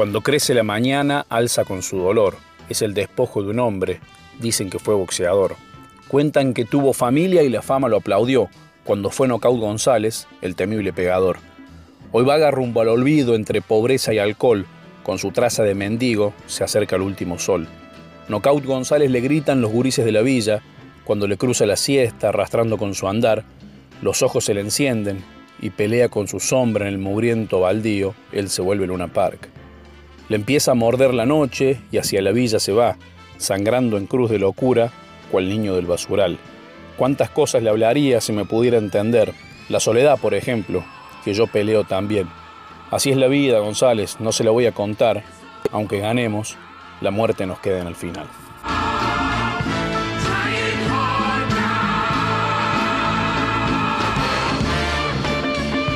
Cuando crece la mañana, alza con su dolor. Es el despojo de un hombre. Dicen que fue boxeador. Cuentan que tuvo familia y la fama lo aplaudió cuando fue Nocaut González, el temible pegador. Hoy vaga rumbo al olvido entre pobreza y alcohol. Con su traza de mendigo se acerca el último sol. Nocaut González le gritan los gurises de la villa cuando le cruza la siesta arrastrando con su andar. Los ojos se le encienden y pelea con su sombra en el mugriento baldío. Él se vuelve Luna Park. Le empieza a morder la noche y hacia la villa se va, sangrando en cruz de locura, cual niño del basural. Cuántas cosas le hablaría si me pudiera entender. La soledad, por ejemplo, que yo peleo también. Así es la vida, González, no se la voy a contar. Aunque ganemos, la muerte nos queda en el final.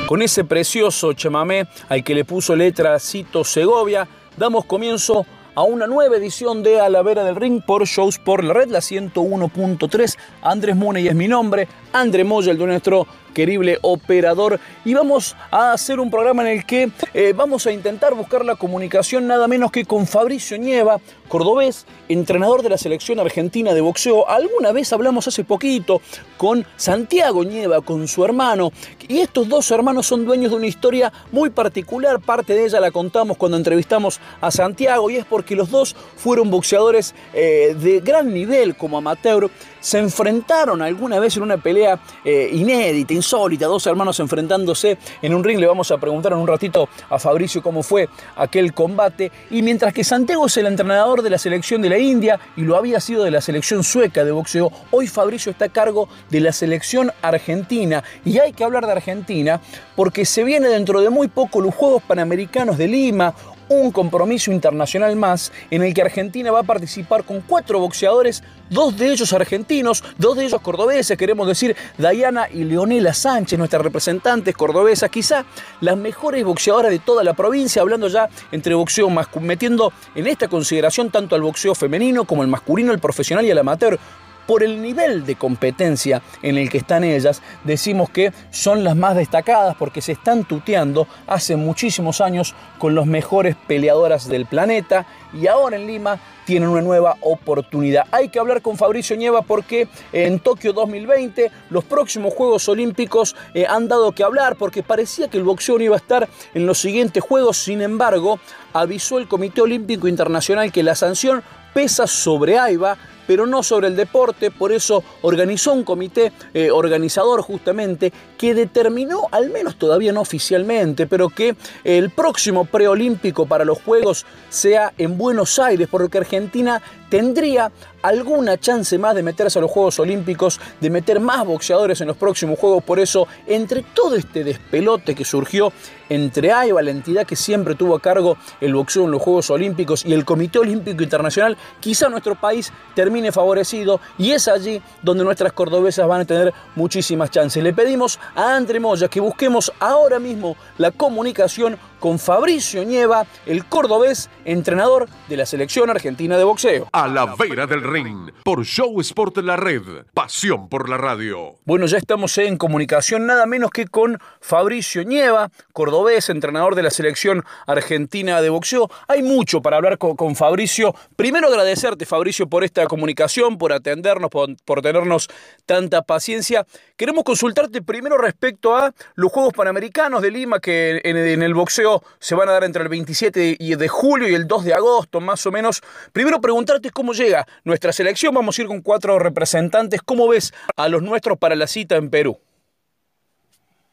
Con ese precioso chamamé al que le puso letra Cito Segovia, damos comienzo a una nueva edición de A la Vera del Ring por Shows por la Red, la 101.3. Andrés Muney es mi nombre, André Moya, el de nuestro querible operador. Y vamos a hacer un programa en el que eh, vamos a intentar buscar la comunicación nada menos que con Fabricio Nieva, cordobés, entrenador de la selección argentina de boxeo. Alguna vez hablamos hace poquito con Santiago Nieva, con su hermano. Y estos dos hermanos son dueños de una historia muy particular. Parte de ella la contamos cuando entrevistamos a Santiago y es porque los dos fueron boxeadores eh, de gran nivel como amateur se enfrentaron alguna vez en una pelea eh, inédita, insólita, dos hermanos enfrentándose en un ring. Le vamos a preguntar en un ratito a Fabricio cómo fue aquel combate. Y mientras que Santiago es el entrenador de la selección de la India y lo había sido de la selección sueca de boxeo, hoy Fabricio está a cargo de la selección argentina. Y hay que hablar de Argentina porque se viene dentro de muy poco los Juegos Panamericanos de Lima, un compromiso internacional más en el que Argentina va a participar con cuatro boxeadores, dos de ellos argentinos, dos de ellos cordobeses, queremos decir Dayana y Leonela Sánchez, nuestras representantes cordobesas, quizá las mejores boxeadoras de toda la provincia, hablando ya entre boxeo masculino, metiendo en esta consideración tanto al boxeo femenino como el masculino, el profesional y el amateur por el nivel de competencia en el que están ellas, decimos que son las más destacadas porque se están tuteando hace muchísimos años con los mejores peleadoras del planeta y ahora en Lima tienen una nueva oportunidad. Hay que hablar con Fabricio Nieva porque en Tokio 2020 los próximos Juegos Olímpicos eh, han dado que hablar porque parecía que el boxeo no iba a estar en los siguientes Juegos, sin embargo avisó el Comité Olímpico Internacional que la sanción pesa sobre AIBA pero no sobre el deporte, por eso organizó un comité eh, organizador justamente que determinó, al menos todavía no oficialmente, pero que el próximo preolímpico para los Juegos sea en Buenos Aires, porque Argentina tendría alguna chance más de meterse a los Juegos Olímpicos, de meter más boxeadores en los próximos Juegos. Por eso, entre todo este despelote que surgió entre AIBA, la entidad que siempre tuvo a cargo el boxeo en los Juegos Olímpicos, y el Comité Olímpico Internacional, quizá nuestro país termine favorecido y es allí donde nuestras cordobesas van a tener muchísimas chances. Le pedimos a André Moya que busquemos ahora mismo la comunicación con Fabricio Nieva, el cordobés, entrenador de la selección argentina de boxeo. A la vera del ring, por Show Sport La Red, pasión por la radio. Bueno, ya estamos en comunicación nada menos que con Fabricio Nieva, cordobés, entrenador de la selección argentina de boxeo. Hay mucho para hablar con, Fabricio. Primero agradecerte, Fabricio, por esta comunicación, por atendernos, por, tenernos tanta paciencia. Queremos consultarte primero respecto a los Juegos Panamericanos de Lima, que en el boxeo se van a dar entre el 27 de julio y el 2 de agosto, más o menos. Primero preguntarte cómo llega nuestra selección. Vamos a ir con cuatro representantes. ¿Cómo ves a los nuestros para la cita en Perú?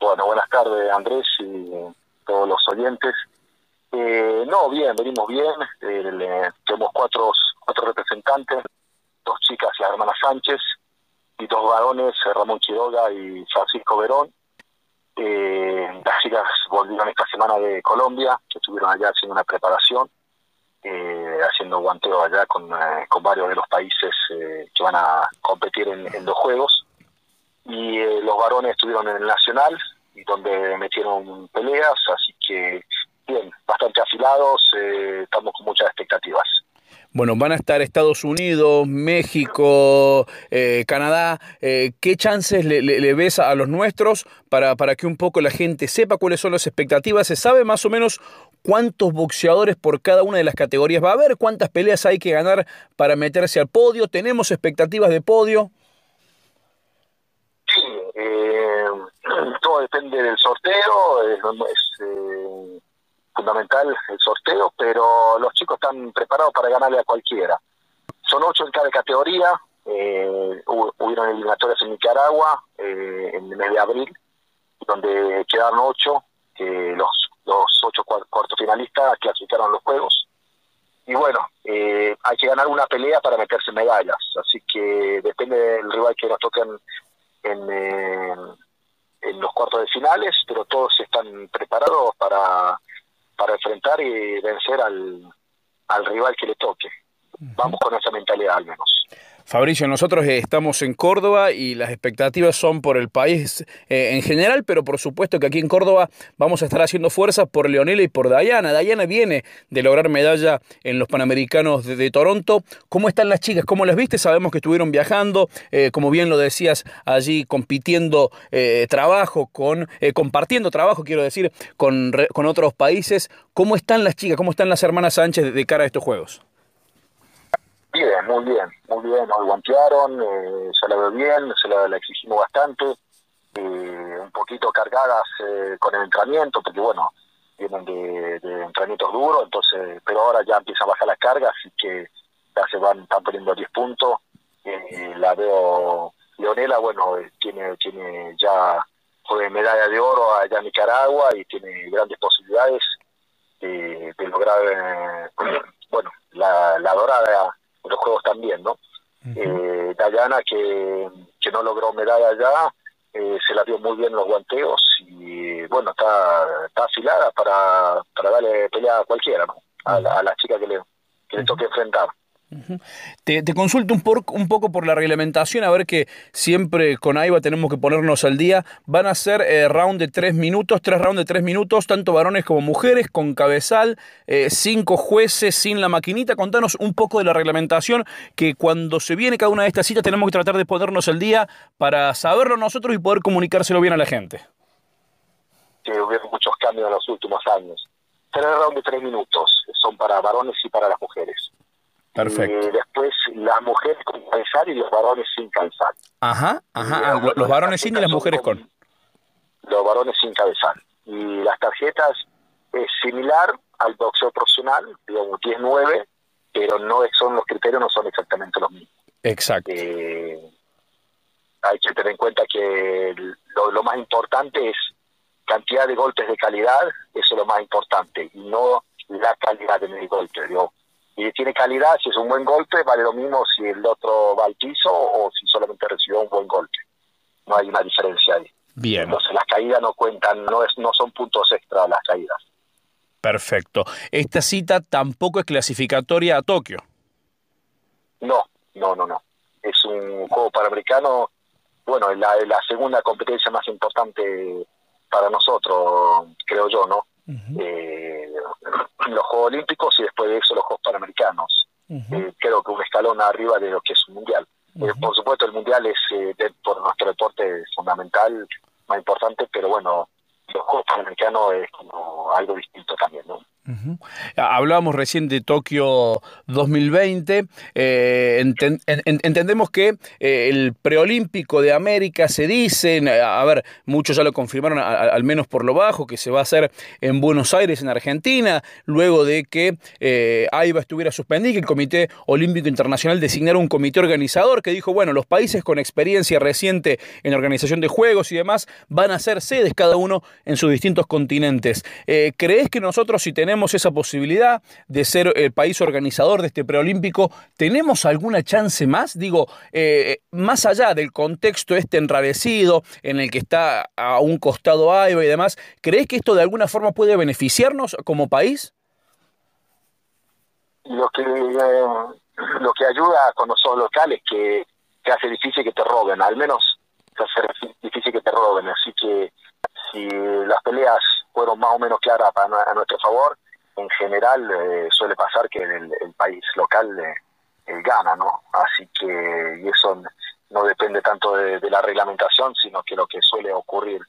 Bueno, buenas tardes Andrés y todos los oyentes. Eh, no, bien, venimos bien. Eh, tenemos cuatro, cuatro representantes, dos chicas, la hermana Sánchez, y dos varones, Ramón Chiroga y Francisco Verón. Eh, las chicas volvieron esta semana de Colombia, que estuvieron allá haciendo una preparación, eh, haciendo guanteo allá con, eh, con varios de los países eh, que van a competir en, los Juegos. Y los varones estuvieron en el Nacional, donde metieron peleas, así que bien, bastante afilados, estamos con muchas expectativas. Bueno, van a estar Estados Unidos, México, eh, Canadá. Eh, ¿Qué chances le, ves a los nuestros para, para que un poco la gente sepa cuáles son las expectativas? ¿Se sabe más o menos cuántos boxeadores por cada una de las categorías va a haber? ¿Cuántas peleas hay que ganar para meterse al podio? ¿Tenemos expectativas de podio? Sí, eh, todo depende del sorteo. Fundamental el sorteo, pero los chicos están preparados para ganarle a cualquiera. Son ocho en cada categoría, eh, hubieron eliminatorias en Nicaragua eh, en el mes de abril, donde quedaron ocho, eh, los, los ocho cuartos finalistas clasificaron los juegos. Y bueno, eh, hay que ganar una pelea para meterse medallas, así que depende del rival que nos toquen en, en los cuartos de finales, pero todos están preparados para para enfrentar y vencer al, al rival que le toque. Vamos con esa mentalidad al menos. Fabricio, nosotros eh, estamos en Córdoba y las expectativas son por el país eh, en general, pero por supuesto que aquí en Córdoba vamos a estar haciendo fuerza por Leonela y por Dayana. Dayana viene de lograr medalla en los Panamericanos de, Toronto. ¿Cómo están las chicas? ¿Cómo las viste? Sabemos que estuvieron viajando, eh, como bien lo decías, allí compitiendo trabajo, con compartiendo trabajo, quiero decir, con, con otros países. ¿Cómo están las chicas? ¿Cómo están las hermanas Sánchez de cara a estos Juegos? Bien, muy bien, muy bien, nos guantearon, eh, se la veo bien, se la, exigimos bastante, eh, un poquito cargadas eh, con el entrenamiento, porque bueno, vienen de, de, entrenamientos duros, entonces, pero ahora ya empieza a bajar la carga, así que ya se van, están poniendo 10 puntos, eh, la veo, Leonela, bueno, tiene, tiene ya, fue medalla de oro allá en Nicaragua y tiene grandes posibilidades de, lograr, bueno, la, la dorada los Juegos también, ¿no? eh, Dayana, que, que no logró medalla allá, eh, se la dio muy bien los guanteos y bueno, está, está afilada para, para darle pelea a cualquiera, ¿no? A, a la chica que le, que le toque enfrentar. Te, consulto un, por, un, poco por la reglamentación, a ver que siempre con AIBA tenemos que ponernos al día. Van a ser eh, round de tres minutos, tres rounds de tres minutos, tanto varones como mujeres, con cabezal, eh, cinco jueces, sin la maquinita. Contanos un poco de la reglamentación, que cuando se viene cada una de estas citas tenemos que tratar de ponernos al día para saberlo nosotros y poder comunicárselo bien a la gente. Sí, hubo muchos cambios en los últimos años. Tres rounds de tres minutos son para varones y para las mujeres. Perfecto. Y después las mujeres con calzar y los varones sin calzar. Ajá, ajá. Ah, los varones sin y las mujeres con. Los varones sin cabezal. Y las tarjetas es similar al boxeo profesional, digamos 10-9, pero no son los criterios no son exactamente los mismos. Exacto. Eh, hay que tener en cuenta que lo, lo, más importante es cantidad de golpes de calidad, eso es lo más importante, y no la calidad de mi golpe. Digo, y tiene calidad, si es un buen golpe, vale lo mismo si el otro va al piso o si solamente recibió un buen golpe. No hay una diferencia ahí. Bien. Entonces las caídas no cuentan, no, es, no son puntos extra las caídas. Perfecto. ¿Esta cita tampoco es clasificatoria a Tokio? No, no, no, no. Es un juego panamericano, bueno, la, la segunda competencia más importante para nosotros, creo yo, ¿no? Eh, los Juegos Olímpicos y después de eso los Juegos Panamericanos. eh, creo que un escalón arriba de lo que es un mundial. eh, por supuesto, el mundial es eh, de, por nuestro deporte fundamental, más importante, pero bueno, los Juegos Panamericanos es como algo distinto también, ¿no? Uh. Hablábamos recién de Tokio 2020. Eh, enten, en, entendemos que eh, el preolímpico de América se dice, a ver, muchos ya lo confirmaron, al menos por lo bajo, que se va a hacer en Buenos Aires, en Argentina, luego de que eh, AIBA estuviera suspendida y que el Comité Olímpico Internacional designara un comité organizador que dijo, bueno, los países con experiencia reciente en organización de juegos y demás van a ser sedes cada uno en sus distintos continentes. Eh, ¿Crees que nosotros si tenemos tenemos esa posibilidad de ser el país organizador de este preolímpico. ¿Tenemos alguna chance más? Digo, eh, más allá del contexto este enrarecido en el que está a un costado AIBA y demás, ¿crees que esto de alguna forma puede beneficiarnos como país? Lo que, eh, lo que ayuda con nosotros locales que, que hace difícil que te roben, al menos hace difícil que te roben, así que si las peleas fueron más o menos claras para, a nuestro favor, en general eh, suele pasar que el, el país local eh, gana, ¿no? Así que y eso no depende tanto de, la reglamentación, sino que lo que suele ocurrir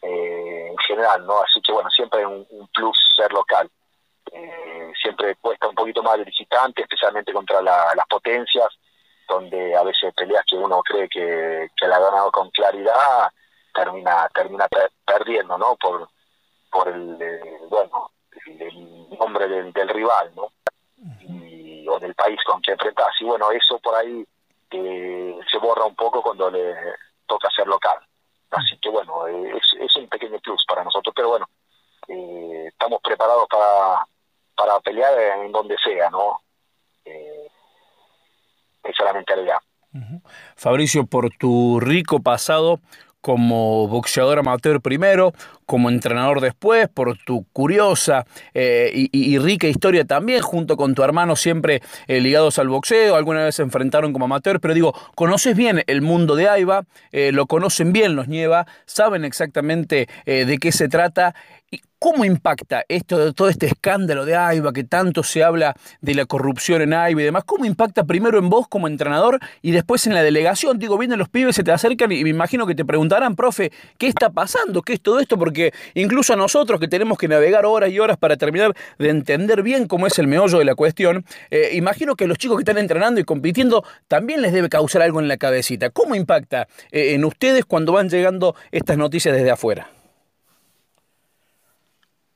en general, ¿no? Así que bueno, siempre un, un plus ser local. siempre cuesta un poquito más de visitante, especialmente contra las potencias, donde a veces peleas que uno cree que, que la ha ganado con claridad, termina termina perdiendo, ¿no? Por por el bueno el, nombre del, del, rival, ¿no? Y, o del país con que enfrentas. Y bueno, eso por ahí eh, se borra un poco cuando le toca ser local. Así que bueno, es, es un pequeño plus para nosotros, pero bueno, eh, estamos preparados para, para pelear en donde sea, ¿no? Eh, esa es la mentalidad. Fabricio, por tu rico pasado como boxeador amateur primero, como entrenador después, por tu curiosa eh, y, rica historia también, junto con tu hermano siempre eh, ligados al boxeo, alguna vez se enfrentaron como amateur, pero digo, conoces bien el mundo de AIBA, eh, lo conocen bien los Nieva, saben exactamente de qué se trata ¿Cómo impacta esto, todo este escándalo de AIBA, que tanto se habla de la corrupción en AIBA y demás? ¿Cómo impacta primero en vos como entrenador y después en la delegación? Digo, vienen los pibes, se te acercan y me imagino que te preguntarán, profe, ¿qué está pasando? ¿Qué es todo esto? Porque incluso a nosotros que tenemos que navegar horas y horas para terminar de entender bien cómo es el meollo de la cuestión, eh, imagino que los chicos que están entrenando y compitiendo también les debe causar algo en la cabecita. ¿Cómo impacta eh, en ustedes cuando van llegando estas noticias desde afuera?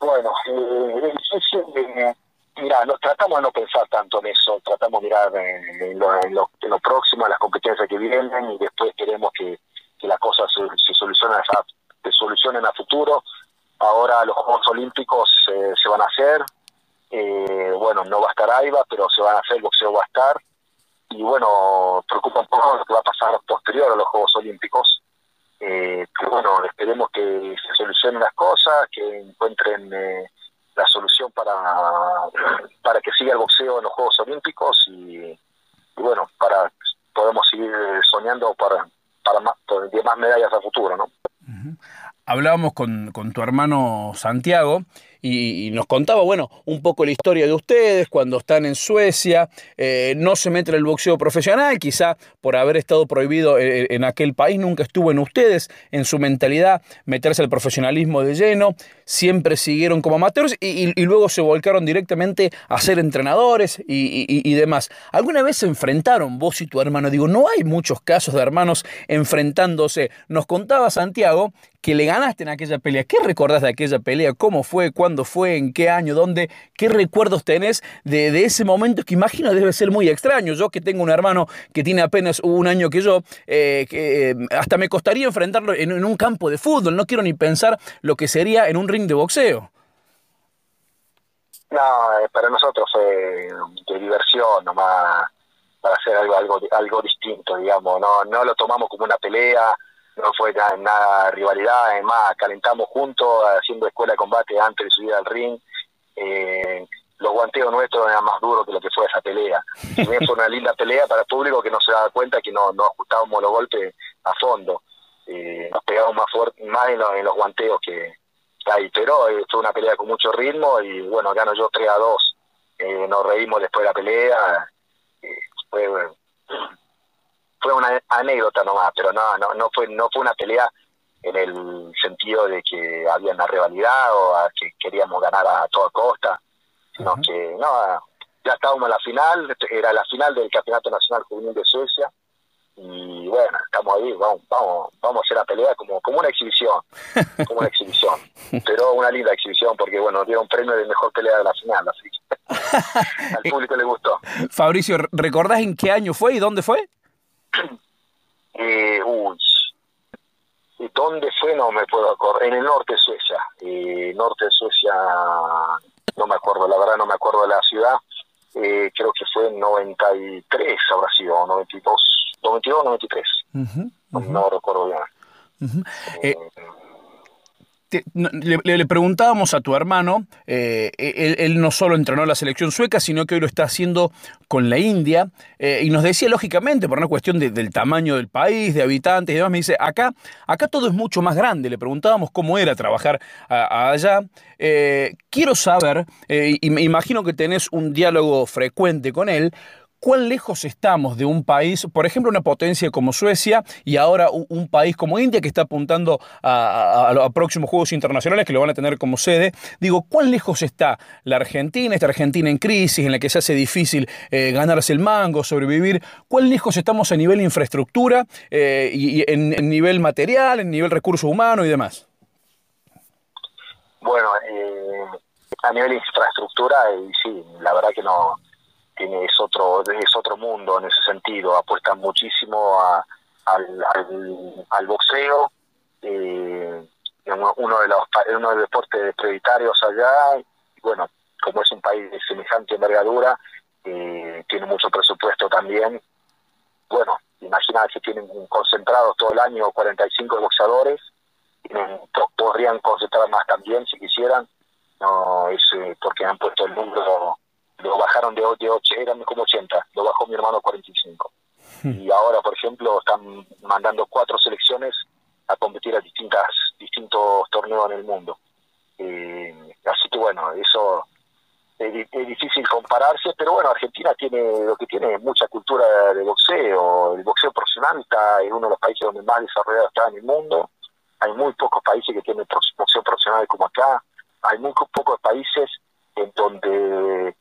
Bueno, eh, eh, mira, no, tratamos de no pensar tanto en eso, tratamos de mirar en, lo, en, lo, próximo, en las competencias que vienen y después queremos que, las cosas se, solucionen, se solucionen a futuro. Ahora los Juegos Olímpicos eh, se van a hacer, eh, bueno, no va a estar AIBA, pero se van a hacer, el boxeo va a estar. Y bueno, preocupa un poco lo que va a pasar posterior a los Juegos Olímpicos eh, bueno, esperemos que se solucionen las cosas, que encuentren eh, la solución para, para que siga el boxeo en los Juegos Olímpicos y, bueno, para podemos seguir soñando para, para más, más medallas a futuro, ¿no? Hablábamos con, con tu hermano Santiago y, nos contaba, bueno, un poco la historia de ustedes cuando están en Suecia, eh, no se mete en el boxeo profesional, quizá por haber estado prohibido en, aquel país, nunca estuvo en ustedes, en su mentalidad, meterse al profesionalismo de lleno, siempre siguieron como amateurs y, luego se volcaron directamente a ser entrenadores y, demás. ¿Alguna vez se enfrentaron vos y tu hermano? Digo, no hay muchos casos de hermanos enfrentándose. Nos contaba Santiago que le ganaste en aquella pelea. ¿Qué recordás de aquella pelea? ¿Cómo fue? ¿Cuándo fue? ¿En qué año? ¿Dónde? ¿Qué recuerdos tenés de, ese momento que imagino debe ser muy extraño? Yo que tengo un hermano que tiene apenas un año que yo, eh, eh, hasta me costaría enfrentarlo en, un campo de fútbol. No quiero ni pensar lo que sería en un de boxeo. No, eh, para nosotros fue de diversión nomás para hacer algo algo distinto digamos no no lo tomamos como una pelea no fue nada, rivalidad, además calentamos juntos haciendo escuela de combate antes de subir al ring. Eh, los guanteos nuestros eran más duros que lo que fue esa pelea. Fue una linda pelea para el público que no se daba cuenta que no, no ajustábamos los golpes a fondo. Eh, nos pegamos más fuerte, más en, los guanteos que, ahí. Pero eh, fue una pelea con mucho ritmo y bueno, gano yo 3 a 2. Eh, nos reímos después de la pelea. fue fue una anécdota nomás, pero no, no, no fue, no fue una pelea en el sentido de que había una rivalidad o que queríamos ganar a toda costa, sino que no, ya estábamos en la final, era la final del Campeonato Nacional Juvenil de Suecia, y bueno, estamos ahí, vamos, vamos, vamos a hacer la pelea como, como una exhibición, como una exhibición, pero una linda exhibición porque bueno, dieron premio de mejor pelea de la final, así que al público le gustó. Fabricio, ¿recordás en qué año fue y dónde fue? eh, uy, ¿y dónde fue? No me puedo acordar. En el norte de Suecia. Eh, norte de Suecia, no me acuerdo, la verdad no me acuerdo de la ciudad. Eh, creo que fue en 93, habrá sido, 92, 92 93. No recuerdo bien. Eh, le, preguntábamos a tu hermano, eh, él, no solo entrenó la selección sueca, sino que hoy lo está haciendo con la India, eh, y nos decía lógicamente, por una cuestión del tamaño del país, de habitantes y demás, me dice, acá, acá todo es mucho más grande, le preguntábamos cómo era trabajar allá. Eh, quiero saber, y me imagino que tenés un diálogo frecuente con él, cuán lejos estamos de un país, por ejemplo, una potencia como Suecia y ahora un, país como India que está apuntando a, próximos Juegos Internacionales que lo van a tener como sede. Digo, ¿cuán lejos está la Argentina, esta Argentina en crisis, en la que se hace difícil eh, ganarse el mango, sobrevivir? ¿Cuán lejos estamos a nivel infraestructura eh, y, en, nivel material, en nivel recurso humano y demás? Bueno, eh, a nivel infraestructura, sí, la verdad que no tiene es otro es otro mundo en ese sentido apuestan muchísimo a, al, boxeo eh, uno de los uno de los deportes prioritarios allá y bueno como es un país de semejante envergadura eh, tiene mucho presupuesto también bueno imagina que tienen concentrados todo el año 45 boxeadores podrían concentrar más también si quisieran no es eh, porque han puesto el número lo bajaron de, de 8, eran como 80, lo bajó mi hermano a 45. Hmm. Y ahora, por ejemplo, están mandando cuatro selecciones a competir a distintas distintos torneos en el mundo. Eh, así que bueno, eso es, difícil compararse, pero bueno, Argentina tiene lo que tiene mucha cultura de boxeo. El boxeo profesional está en uno de los países donde más desarrollado está en el mundo. Hay muy pocos países que tienen boxeo profesional como acá. Hay muy pocos países en donde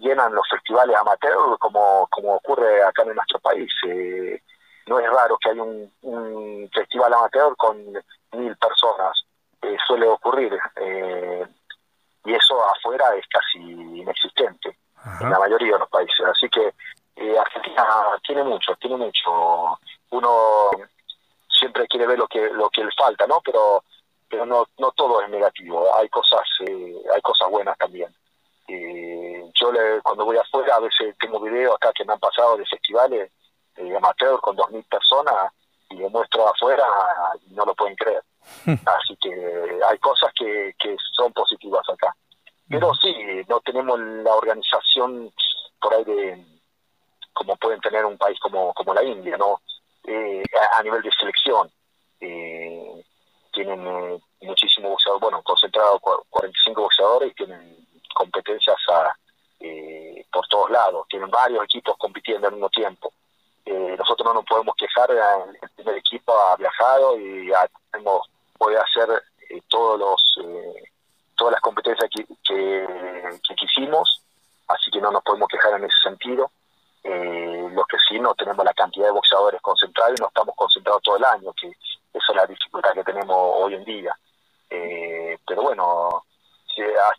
llenan los festivales amateur como, como ocurre acá en nuestro país. Eh, no es raro que haya un, festival amateur con mil personas, eh, suele ocurrir. Eh, y eso afuera es casi inexistente en la mayoría de los países. Así que Argentina tiene mucho, tiene mucho. Uno siempre quiere ver lo que lo que le falta, ¿no? Pero pero no no todo es negativo. Hay cosas hay cosas buenas también. Eh, yo le, cuando voy afuera a veces tengo videos acá que me han pasado de festivales de amateur con dos mil personas y le muestro afuera y no lo pueden creer. Así que hay cosas que, que son positivas acá. Pero sí, no tenemos la organización por ahí de como pueden tener un país como, como la India, ¿no? Eh, a, nivel de selección. Eh, tienen eh, muchísimos boxeadores, bueno, concentrados 45 boxeadores y tienen competencias a, eh, por todos lados, tienen varios equipos compitiendo al mismo tiempo. Eh, nosotros no nos podemos quejar, el primer equipo ha viajado y ya hemos, puede hacer eh, todos los todas las competencias que, que, quisimos, así que no nos podemos quejar en ese sentido. lo que sí, no tenemos la cantidad de boxeadores concentrados y no estamos concentrados todo el año, que esa es la dificultad que tenemos hoy en día. pero bueno,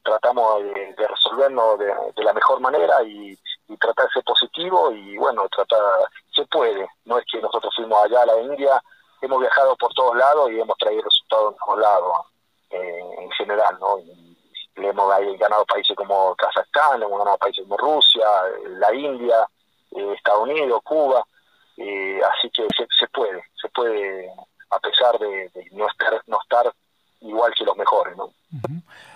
tratamos de, resolverlo de, la mejor manera y, tratar de ser positivo y bueno, tratar, se puede, no es que nosotros fuimos allá a la India, hemos viajado por todos lados y hemos traído resultados en todos lados en general, ¿no? le hemos ganado países como Kazajstán, hemos ganado países como Rusia, la India, eh, Estados Unidos, Cuba, eh, así que se, puede, se puede a pesar de, no estar no estar igual que los mejores, ¿no?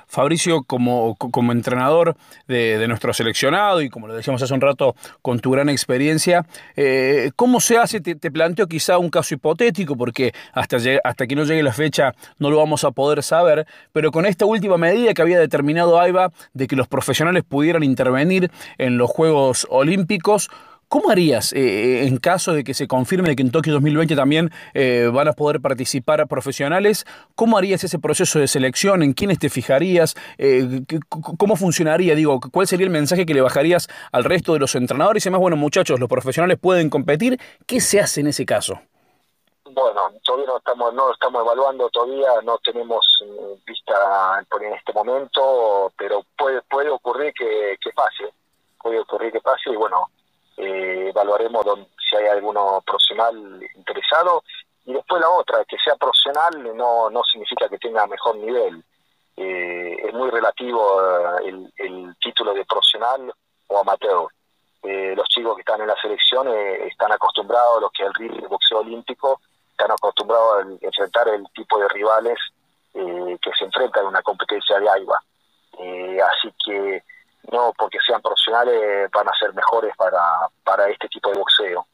Fabricio, como, como entrenador de, nuestro seleccionado y como lo decíamos hace un rato, con tu gran experiencia, eh, ¿cómo se hace? Te, planteo quizá un caso hipotético, porque hasta, hasta que no llegue la fecha no lo vamos a poder saber, pero con esta última medida que había determinado AIBA de que los profesionales pudieran intervenir en los Juegos Olímpicos, ¿Cómo harías eh, eh, en caso de que se confirme que en Tokio 2020 también eh, van a poder participar profesionales? ¿Cómo harías ese proceso de selección? ¿En quiénes te fijarías? ¿Cómo funcionaría? Digo, ¿cuál sería el mensaje que le bajarías al resto de los entrenadores? Y además, bueno, muchachos, los profesionales pueden competir. ¿Qué se hace en ese caso? Bueno, todavía no estamos, no estamos evaluando, todavía no tenemos vista en este momento, pero puede, puede ocurrir que, que pase, puede ocurrir que pase y bueno, eh, evaluaremos si hay alguno profesional interesado y después la otra, que sea profesional no, no significa que tenga mejor nivel. Eh, es muy relativo eh, el, título de profesional o amateur. los chicos que están en la selección están acostumbrados a lo que el de boxeo olímpico, están acostumbrados a enfrentar el tipo de rivales que se enfrentan en una competencia de AIBA. así que no porque sean profesionales van a ser mejores para, para este tipo de boxeo.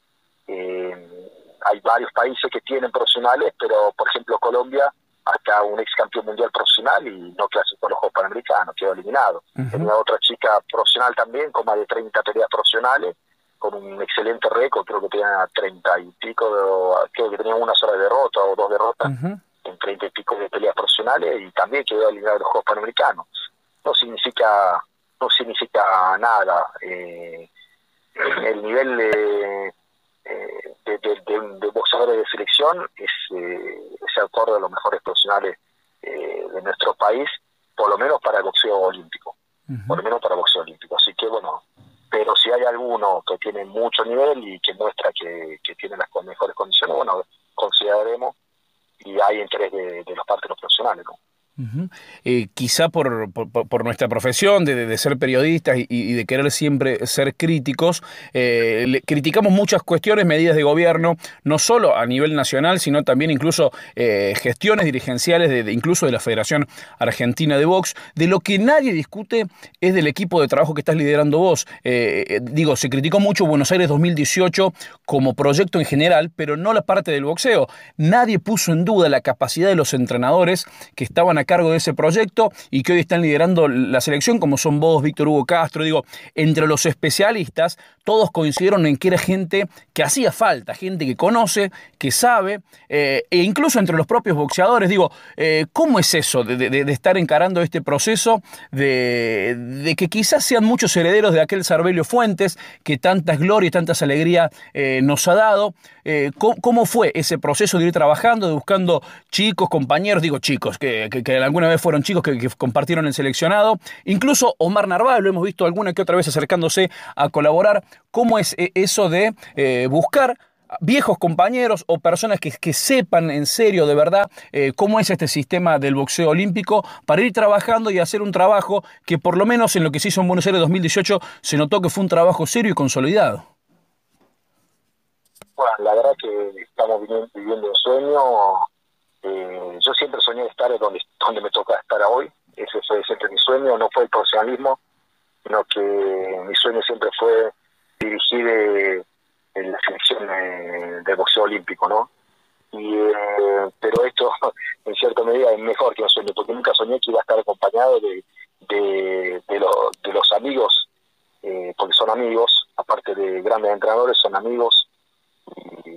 hay varios países que tienen profesionales, pero por ejemplo Colombia hasta un ex campeón mundial profesional y no clasificó a los Juegos Panamericanos, quedó eliminado. Tenía otra chica profesional también, con más de 30 peleas profesionales, con un excelente récord, creo que tenía 30 y pico, creo que tenía una sola derrota o dos derrotas en 30 y pico de peleas profesionales y también quedó eliminado de los Juegos Panamericanos. No significa, no significa nada. Eh, el nivel de de, de, boxeadores de selección es, eh, es acorde a los mejores profesionales eh, de nuestro país, por lo menos para el boxeo olímpico, por lo menos para el boxeo olímpico. Así que bueno, pero si hay alguno que tiene mucho nivel y que muestra que, que tiene las mejores condiciones, bueno, consideraremos y hay interés de, de los partes profesionales, ¿no? Eh, quizá por, nuestra profesión de, ser periodistas y, de querer siempre ser críticos, eh, criticamos muchas cuestiones, medidas de gobierno, no solo a nivel nacional, sino también incluso eh, gestiones dirigenciales, de, incluso de la Federación Argentina de Box. De lo que nadie discute es del equipo de trabajo que estás liderando vos. digo, se criticó mucho Buenos Aires 2018 como proyecto en general, pero no la parte del boxeo. Nadie puso en duda la capacidad de los entrenadores que estaban acá cargo de ese proyecto y que hoy están liderando la selección, como son vos, Víctor Hugo Castro. Digo, entre los especialistas, todos coincidieron en que era gente que hacía falta, gente que conoce, que sabe, eh, e incluso entre los propios boxeadores. Digo, eh, ¿cómo es eso de, estar encarando este proceso de, que quizás sean muchos herederos de aquel Sarbelio Fuentes que tantas glorias y tantas alegrías eh, nos ha dado? ¿Cómo, fue ese proceso de ir trabajando, de buscando chicos, compañeros, digo chicos, que, alguna vez fueron chicos que, compartieron el seleccionado. Incluso Omar Narváez lo hemos visto alguna que otra vez acercándose a colaborar. ¿Cómo es eh, eso de eh, buscar viejos compañeros o personas que, sepan en serio, de verdad, eh, cómo es este sistema del boxeo olímpico para ir trabajando y hacer un trabajo que por lo menos en lo que se hizo en Buenos Aires 2018 se notó que fue un trabajo serio y consolidado. La verdad que estamos viviendo un sueño. Eh, yo siempre soñé estar donde, donde me toca estar hoy, ese fue siempre mi sueño, no fue el profesionalismo, sino que mi sueño siempre fue dirigir eh, en la selección de, boxeo olímpico, ¿no? Y, eh, pero esto, en cierta medida, es mejor que un sueño, porque nunca soñé que iba a estar acompañado de, de, de, de los amigos, porque son amigos, aparte de grandes entrenadores, son amigos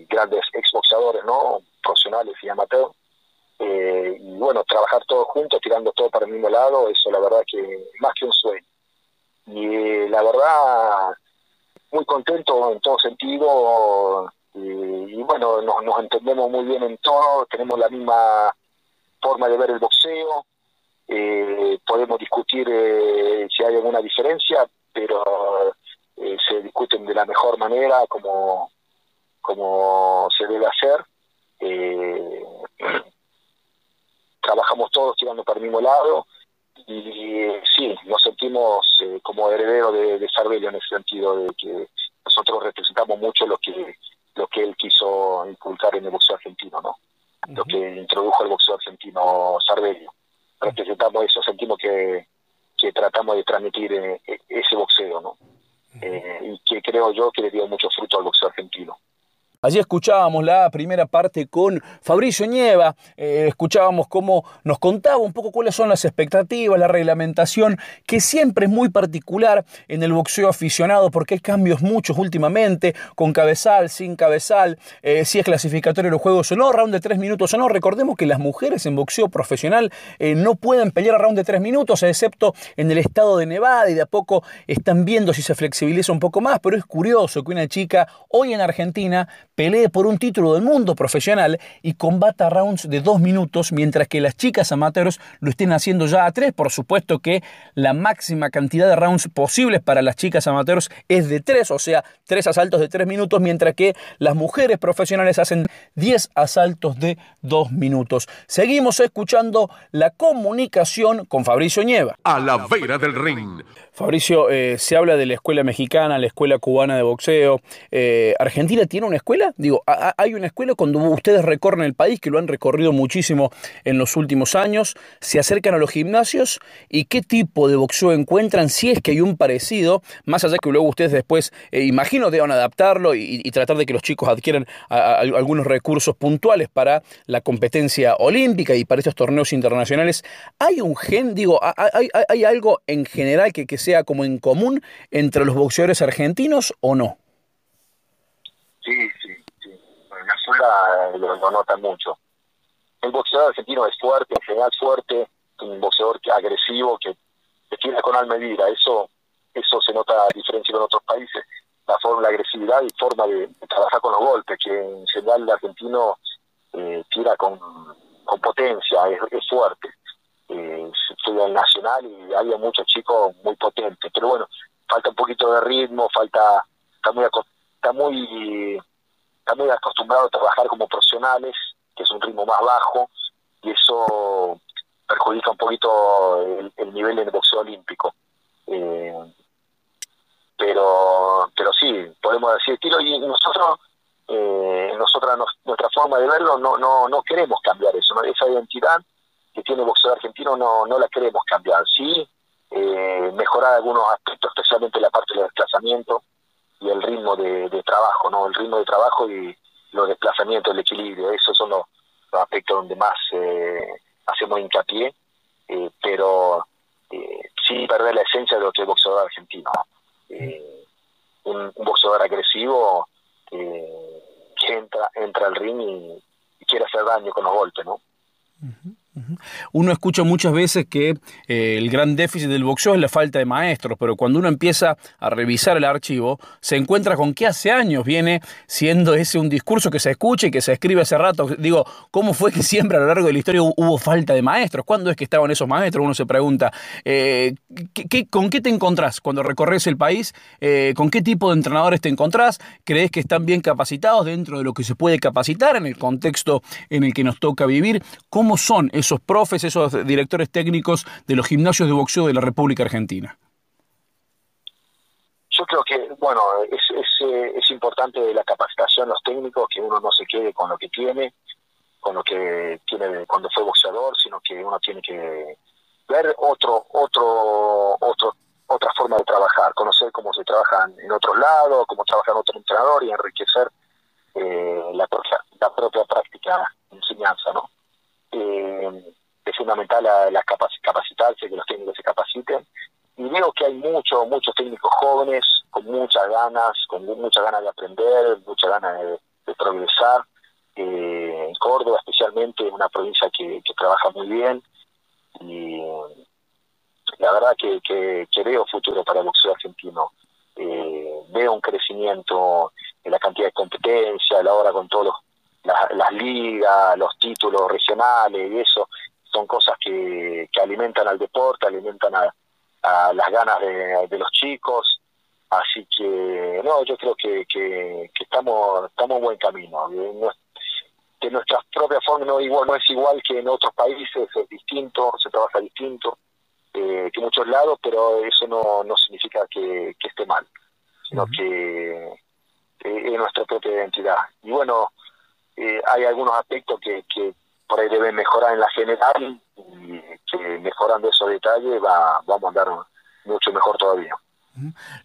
grandes exboxeadores, ¿no? Profesionales y amateurs eh, y bueno, trabajar todos juntos, tirando todo para el mismo lado, eso la verdad que más que un sueño. Y eh, la verdad, muy contento en todo sentido, y, bueno, nos, entendemos muy bien en todo, tenemos la misma forma de ver el boxeo, eh, podemos discutir si hay alguna diferencia, pero se discuten de la mejor manera, como, como se debe hacer. Eh, trabajamos todos tirando para el mismo lado y sí, nos sentimos eh, como heredero de, de Sarbelio en ese sentido de que nosotros representamos mucho lo que lo que él quiso inculcar en el boxeo argentino, ¿no? Lo que introdujo el boxeo argentino Sarbelio. Representamos eso, sentimos que, que tratamos de transmitir eh, e, ese boxeo, ¿no? Y que creo yo que le dio mucho fruto al boxeo argentino. Allí escuchábamos la primera parte con Fabricio Nieva, eh, escuchábamos cómo nos contaba un poco cuáles son las expectativas, la reglamentación, que siempre es muy particular en el boxeo aficionado porque hay cambios muchos últimamente, con cabezal, sin cabezal, eh, si es clasificatorio los juegos o no, round de tres minutos o no. Recordemos que las mujeres en boxeo profesional eh, no pueden pelear a round de tres minutos, excepto en el estado de Nevada y de a poco están viendo si se flexibiliza un poco más, pero es curioso que una chica hoy en Argentina pelee por un título del mundo profesional y combata rounds de dos minutos, mientras que las chicas amateurs lo estén haciendo ya a tres. Por supuesto que la máxima cantidad de rounds posibles para las chicas amateurs es de tres, o sea, tres asaltos de tres minutos, mientras que las mujeres profesionales hacen diez asaltos de dos minutos. Seguimos escuchando la comunicación con Fabricio Nieva. A la vera del ring. Fabricio, eh, se habla de la escuela mexicana, la escuela cubana de boxeo. Eh, ¿Argentina tiene una escuela? Digo, hay una escuela cuando ustedes recorren el país, que lo han recorrido muchísimo en los últimos años, se acercan a los gimnasios y qué tipo de boxeo encuentran, si es que hay un parecido, más allá que luego ustedes después, eh, imagino, deban adaptarlo y, tratar de que los chicos adquieran algunos recursos puntuales para la competencia olímpica y para estos torneos internacionales. ¿Hay un gen, digo, hay, algo en general que, que sea como en común entre los boxeadores argentinos o no? Sí. Eh, lo, notan mucho. El boxeador argentino es fuerte, en general fuerte, un boxeador agresivo que, tira con alma y vida. Eso, eso se nota a diferencia con otros países. La forma, la agresividad y forma de, trabajar con los golpes, que en general el argentino eh, tira con, con potencia, es, fuerte. Eh, estudia nacional y había muchos chicos muy potentes. Pero bueno, falta un poquito de ritmo, falta, está muy, está muy, está muy acostumbrado a trabajar como profesionales, que es un ritmo más bajo, y eso perjudica un poquito el, nivel del boxeo olímpico. Eh, pero pero sí, podemos decir estilo, y nosotros, eh, nosotros nuestra forma de verlo, no, no, no queremos cambiar eso, esa identidad que tiene el boxeo argentino no, no la queremos cambiar. Sí, eh, mejorar algunos aspectos, especialmente la parte del desplazamiento y el ritmo de, trabajo, ¿no? El ritmo de trabajo y los desplazamientos, el equilibrio, esos son los, aspectos donde más eh, hacemos hincapié, eh, pero eh, sin perder la esencia de lo que es boxeador argentino. Un, un, boxeador agresivo que entra, entra al ring y, quiere hacer daño con los golpes, ¿no? Uno escucha muchas veces que eh, el gran déficit del boxeo es la falta de maestros, pero cuando uno empieza a revisar el archivo, se encuentra con que hace años viene siendo ese un discurso que se escucha y que se escribe hace rato. Digo, ¿cómo fue que siempre a lo largo de la historia hubo falta de maestros? ¿Cuándo es que estaban esos maestros? Uno se pregunta, eh, con qué te encontrás cuando recorres el país? Eh, ¿Con qué tipo de entrenadores te encontrás? ¿Crees que están bien capacitados dentro de lo que se puede capacitar en el contexto en el que nos toca vivir? ¿Cómo son esos esos profes, esos directores técnicos de los gimnasios de boxeo de la República Argentina? Yo creo que, bueno, es, es, eh, importante la capacitación, los técnicos, que uno no se quede con lo que tiene, con lo que tiene cuando fue boxeador, sino que uno tiene que ver otro, otro, otro, otra forma de trabajar, conocer cómo se trabaja en otros lados, cómo trabaja en otro entrenador y enriquecer eh, la, la propia práctica enseñanza, ¿no? Eh, es fundamental la, capacitarse, que los técnicos se capaciten. Y veo que hay muchos, muchos técnicos jóvenes con muchas ganas, con muchas ganas de aprender, muchas ganas de, progresar. Eh, en Córdoba especialmente, una provincia que, trabaja muy bien. Y la verdad que, veo futuro para el boxeo argentino. Eh, veo un crecimiento en la cantidad de competencia, la hora con todos los las ligas, los títulos regionales y eso son cosas que, que alimentan al deporte, alimentan a, las ganas de, los chicos. Así que, no, yo creo que, que, estamos, estamos en buen camino. De nuestra propia forma no, igual, no es igual que en otros países, es distinto, se trabaja distinto eh, que en muchos lados, pero eso no, no significa que, esté mal, sino que es nuestra propia identidad. Y bueno, eh, hay algunos aspectos que, que por ahí deben mejorar en la general y que mejorando esos detalles va, vamos a andar mucho mejor todavía.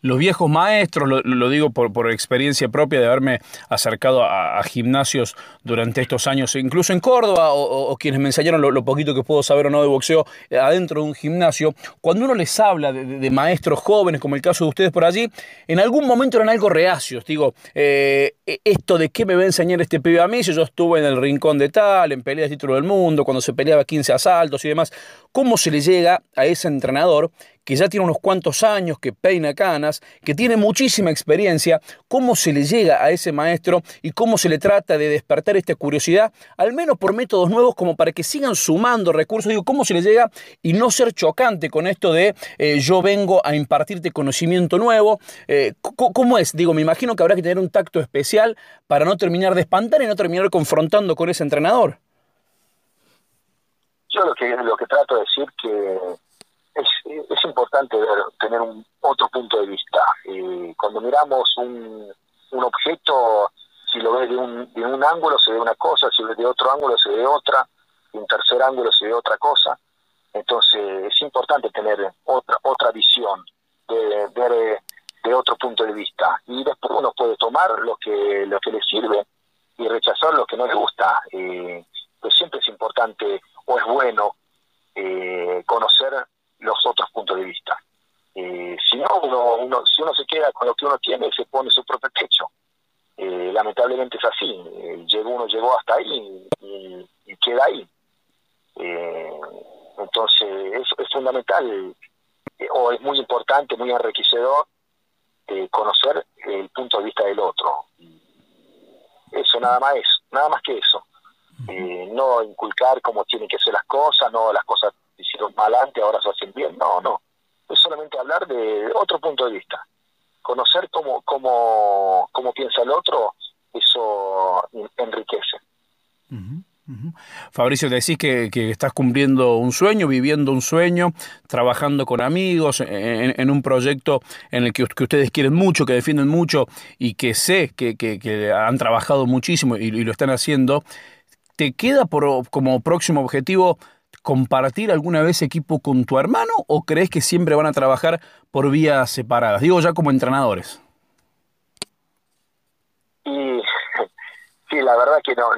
Los viejos maestros, lo, digo por, experiencia propia de haberme acercado a, gimnasios durante estos años, incluso en Córdoba, o, quienes me enseñaron lo, poquito que puedo saber o no de boxeo eh, adentro de un gimnasio, cuando uno les habla de, maestros jóvenes, como el caso de ustedes por allí, en algún momento eran algo reacios. Digo, eh, e, esto de qué me va a enseñar este pibe a mí si yo estuve en el rincón de tal, en peleas de título del mundo, cuando se peleaba 15 asaltos y demás, ¿cómo se le llega a ese entrenador que ya tiene unos cuantos años, que peina canas, que tiene muchísima experiencia, cómo se le llega a ese maestro y cómo se le trata de despertar esta curiosidad, al menos por métodos nuevos como para que sigan sumando recursos, digo, cómo se le llega y no ser chocante con esto de eh, yo vengo a impartirte conocimiento nuevo, eh, ¿cómo es? Digo, me imagino que habrá que tener un tacto especial para no terminar de espantar y no terminar confrontando con ese entrenador. Yo lo que, lo que trato de decir que es, importante tener un otro punto de vista. cuando miramos un, un objeto, si lo ves de un, de un ángulo se ve una cosa, si lo ves de otro ángulo se ve otra, de un tercer ángulo se ve otra cosa. Entonces es importante tener otra otra visión, de ver de otro punto de vista. Y después uno puede tomar lo que, lo que le sirve y rechazar lo que no le gusta. Eh, pues siempre es importante o es bueno eh, conocer los otros puntos de vista. Eh, si no, uno, uno, si uno se queda con lo que uno tiene, se pone su propio techo. Eh, lamentablemente es así. Eh, llegó uno llegó hasta ahí y, y queda ahí. Eh, entonces es, es fundamental eh, o es muy importante, muy enriquecedor conocer el punto de vista del otro. Eso nada más es, nada más que eso. Eh, no inculcar cómo tienen que ser las cosas, no las cosas hicieron mal antes, ahora se hacen bien, no, no. Es solamente hablar de otro punto de vista. Conocer cómo, cómo, cómo piensa el otro, eso enriquece. Ujú. Fabricio, decís que, que estás cumpliendo un sueño, viviendo un sueño, trabajando con amigos en, un proyecto en el que, que ustedes quieren mucho, que defienden mucho y que sé que, que- que han trabajado muchísimo y, y lo están haciendo. ¿Te queda por, como próximo objetivo compartir alguna vez equipo con tu hermano o crees que siempre van a trabajar por vías separadas? Digo ya como entrenadores. Y sí, la verdad que no,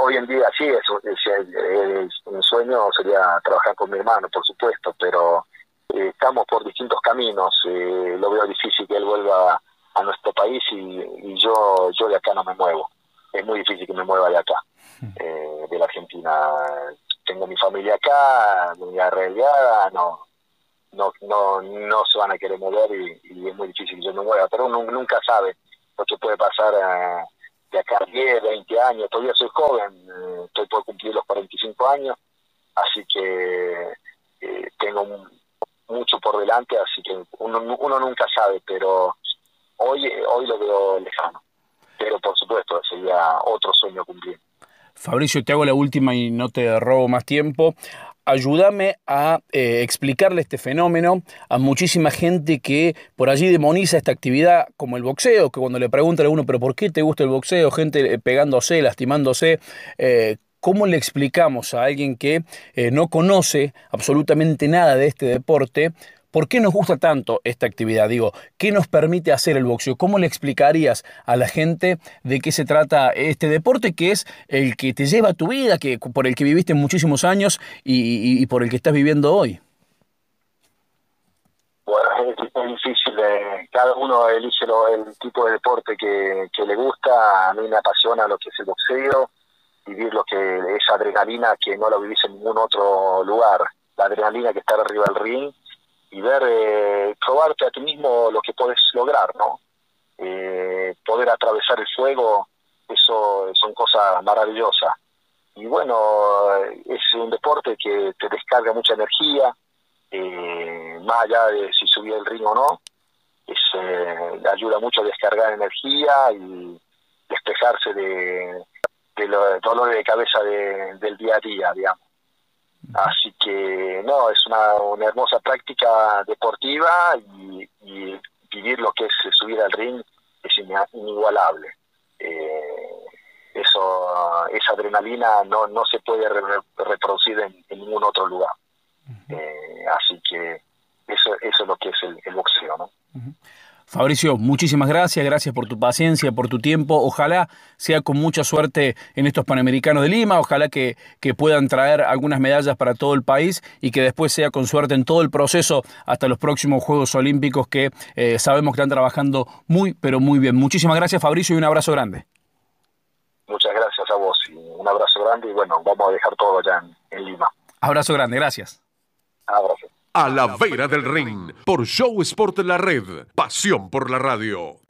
hoy en día sí, es, un- es- es un sueño sería trabajar con mi hermano, por supuesto, pero eh, estamos por distintos caminos. eh, lo veo difícil que él vuelva a nuestro país y, y yo yo de acá no me muevo. Es muy difícil que me mueva de acá, eh, de la Argentina. Tengo mi familia acá, muy arreglada, no, no, no, no se van a querer mover y, es muy difícil que yo me mueva, pero uno nunca sabe lo que puede pasar eh, de acá a 10, 20 años, todavía soy joven, eh, estoy por cumplir los 45 años, así que eh, tengo mucho por delante, así que uno, uno nunca sabe, pero hoy, hoy lo veo lejano, pero por supuesto sería otro sueño cumplir. Fabricio, te hago la última y no te robo más tiempo. Ayúdame a eh, explicarle este fenómeno a muchísima gente que por allí demoniza esta actividad como el boxeo, que cuando le preguntan a uno, pero ¿por qué te gusta el boxeo? Gente eh, pegándose, lastimándose. eh, ¿Cómo le explicamos a alguien que no conoce absolutamente nada de este deporte? ¿Por qué nos gusta tanto esta actividad? Digo, ¿qué nos permite hacer el boxeo? ¿Cómo le explicarías a la gente de qué se trata este deporte que es el que te lleva a tu vida, que, por el que viviste muchísimos años y, por el que estás viviendo hoy? Bueno, es, es difícil, eh, cada uno elige lo- el tipo de deporte que, que le gusta, a mí me apasiona lo que es el boxeo, vivir lo que es adrenalina que no lo vivís en ningún otro lugar, la adrenalina que está arriba del ring y ver, eh, probarte a ti mismo lo que podés lograr, ¿no? Eh, poder atravesar el fuego, eso son cosas maravillosas. Y bueno, es un deporte que te descarga mucha energía, eh, más allá de si subí el ring o no, es, eh, ayuda mucho a descargar energía y despejarse de, los dolores de cabeza de- del día a día, digamos. Así que no, es una, una hermosa práctica deportiva y, y vivir lo que es subir al ring es inigualable. Eh, eso, esa adrenalina no, no se puede re- reproducir en, en ningún otro lugar. Eh, así que eso, eso es lo que es el, el boxeo, ¿no? Fabricio, muchísimas gracias, gracias por tu paciencia, por tu tiempo. Ojalá sea con mucha suerte en estos Panamericanos de Lima, ojalá que, que puedan traer algunas medallas para todo el país y que después sea con suerte en todo el proceso hasta los próximos Juegos Olímpicos que eh, sabemos que están trabajando muy, pero muy bien. Muchísimas gracias, Fabricio, y un abrazo grande. Muchas gracias a vos y un abrazo grande y bueno, vamos a dejar todo allá en, en Lima. Abrazo grande, gracias. Abrazo. A la vera del ring, por Show Sport La Red, pasión por la radio.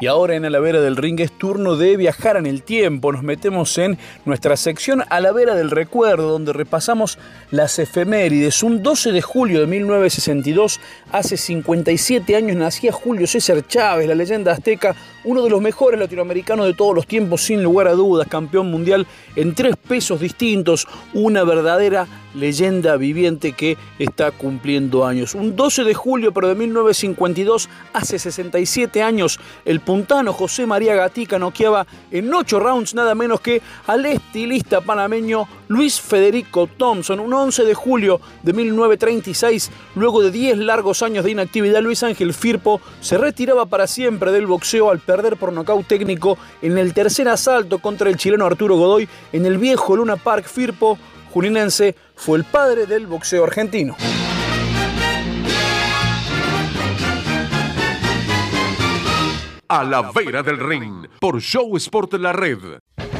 Y ahora en A la Vera del Ring es turno de viajar en el tiempo. Nos metemos en nuestra sección A la Vera del Recuerdo, donde repasamos las efemérides. Un 12 de julio de 1962, hace 57 años, nacía Julio César Chávez, la leyenda azteca, uno de los mejores latinoamericanos de todos los tiempos, sin lugar a dudas, campeón mundial en tres pesos distintos, una verdadera leyenda viviente que está cumpliendo años. Un 12 de julio pero de 1952, hace 67 años, el puntano José María Gatica noqueaba en 8 rounds nada menos que al estilista panameño Luis Federico Thompson. Un 11 de julio de 1936, luego de 10 largos años de inactividad, Luis Ángel Firpo se retiraba para siempre del boxeo al perder por nocaut técnico en el tercer asalto contra el chileno Arturo Godoy en el viejo Luna Park. Firpo juninense, fue el padre del boxeo argentino. A la vera del ring, por Show Sport La Red.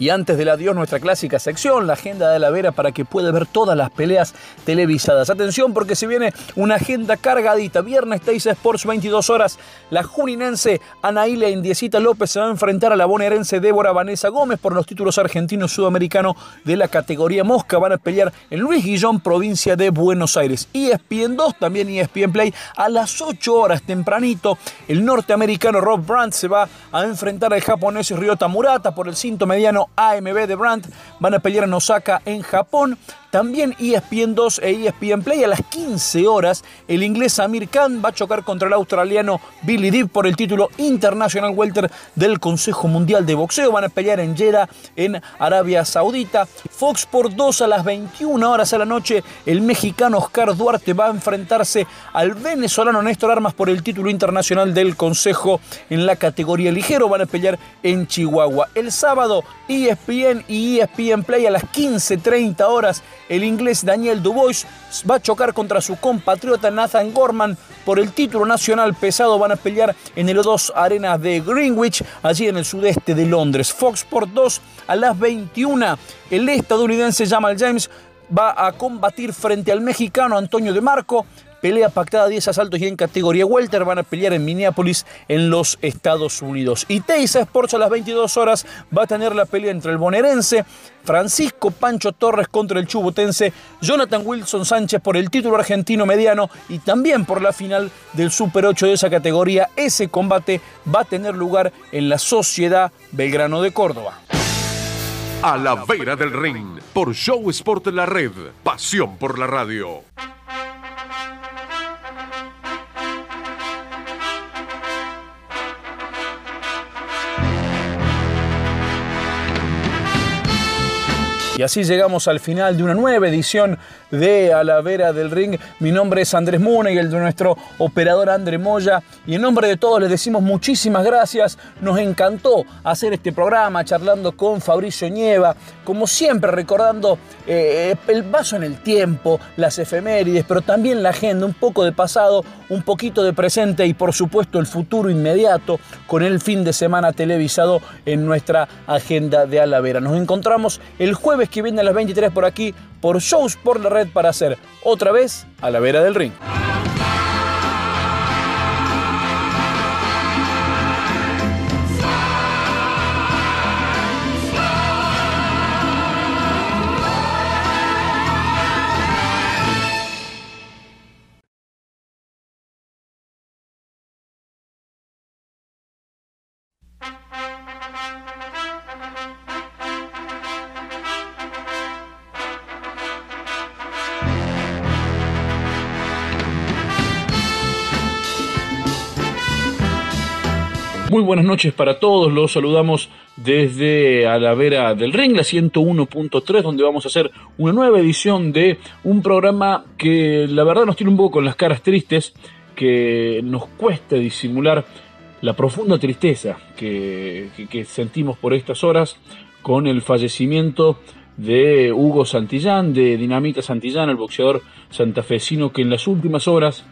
Y antes del adiós, nuestra clásica sección, la agenda de la Vera, para que pueda ver todas las peleas televisadas. Atención, porque se viene una agenda cargadita. Viernes, Teisa Sports, 22 horas. La juninense Anaíla Indiecita López se va a enfrentar a la bonaerense Débora Vanessa Gómez por los títulos argentinos sudamericanos de la categoría Mosca. Van a pelear en Luis Guillón, provincia de Buenos Aires. Y ESPN 2, también ESPN Play, a las 8 horas tempranito. El norteamericano Rob Brandt se va a enfrentar al japonés Ryota Murata por el cinto mediano AMB de Brandt van a pelear en Osaka, en Japón. También ESPN 2 e ESPN Play a las 15 horas. El inglés Amir Khan va a chocar contra el australiano Billy Deep por el título International Welter del Consejo Mundial de Boxeo. Van a pelear en Jeddah, en Arabia Saudita. Fox por 2 a las 21 horas a la noche. El mexicano Oscar Duarte va a enfrentarse al venezolano Néstor Armas por el título internacional del Consejo en la categoría ligero. Van a pelear en Chihuahua. El sábado ESPN y ESPN Play a las 15.30 horas el inglés Daniel Dubois va a chocar contra su compatriota Nathan Gorman por el título nacional pesado. Van a pelear en el O2 Arena de Greenwich, allí en el sudeste de Londres. Fox Sport 2 a las 21. El estadounidense Jamal James va a combatir frente al mexicano Antonio de Marco. Pelea pactada 10 asaltos y en categoría welter van a pelear en Minneapolis en los Estados Unidos. Y Teisa Sports a las 22 horas va a tener la pelea entre el bonaerense Francisco Pancho Torres contra el chubutense Jonathan Wilson Sánchez por el título argentino mediano y también por la final del Super 8 de esa categoría. Ese combate va a tener lugar en la Sociedad Belgrano de Córdoba. A la vera del ring, por Show Sport La Red, pasión por la radio. Y así llegamos al final de una nueva edición de A la Vera del Ring. Mi nombre es Andrés Mune y el de nuestro operador André Moya. Y en nombre de todos les decimos muchísimas gracias. Nos encantó hacer este programa charlando con Fabricio Nieva. Como siempre, recordando eh, el paso en el tiempo, las efemérides, pero también la agenda, un poco de pasado, un poquito de presente y por supuesto el futuro inmediato con el fin de semana televisado en nuestra agenda de Alavera. Nos encontramos el jueves que viene a las 23 por aquí por Shows por la Red para hacer otra vez a la vera del ring. Muy buenas noches para todos, los saludamos desde a la vera del ring, la 101.3, donde vamos a hacer una nueva edición de un programa que la verdad nos tiene un poco con las caras tristes, que nos cuesta disimular la profunda tristeza que, que sentimos por estas horas con el fallecimiento de Hugo Santillán, de Dinamita Santillán, el boxeador santafesino que en las últimas horas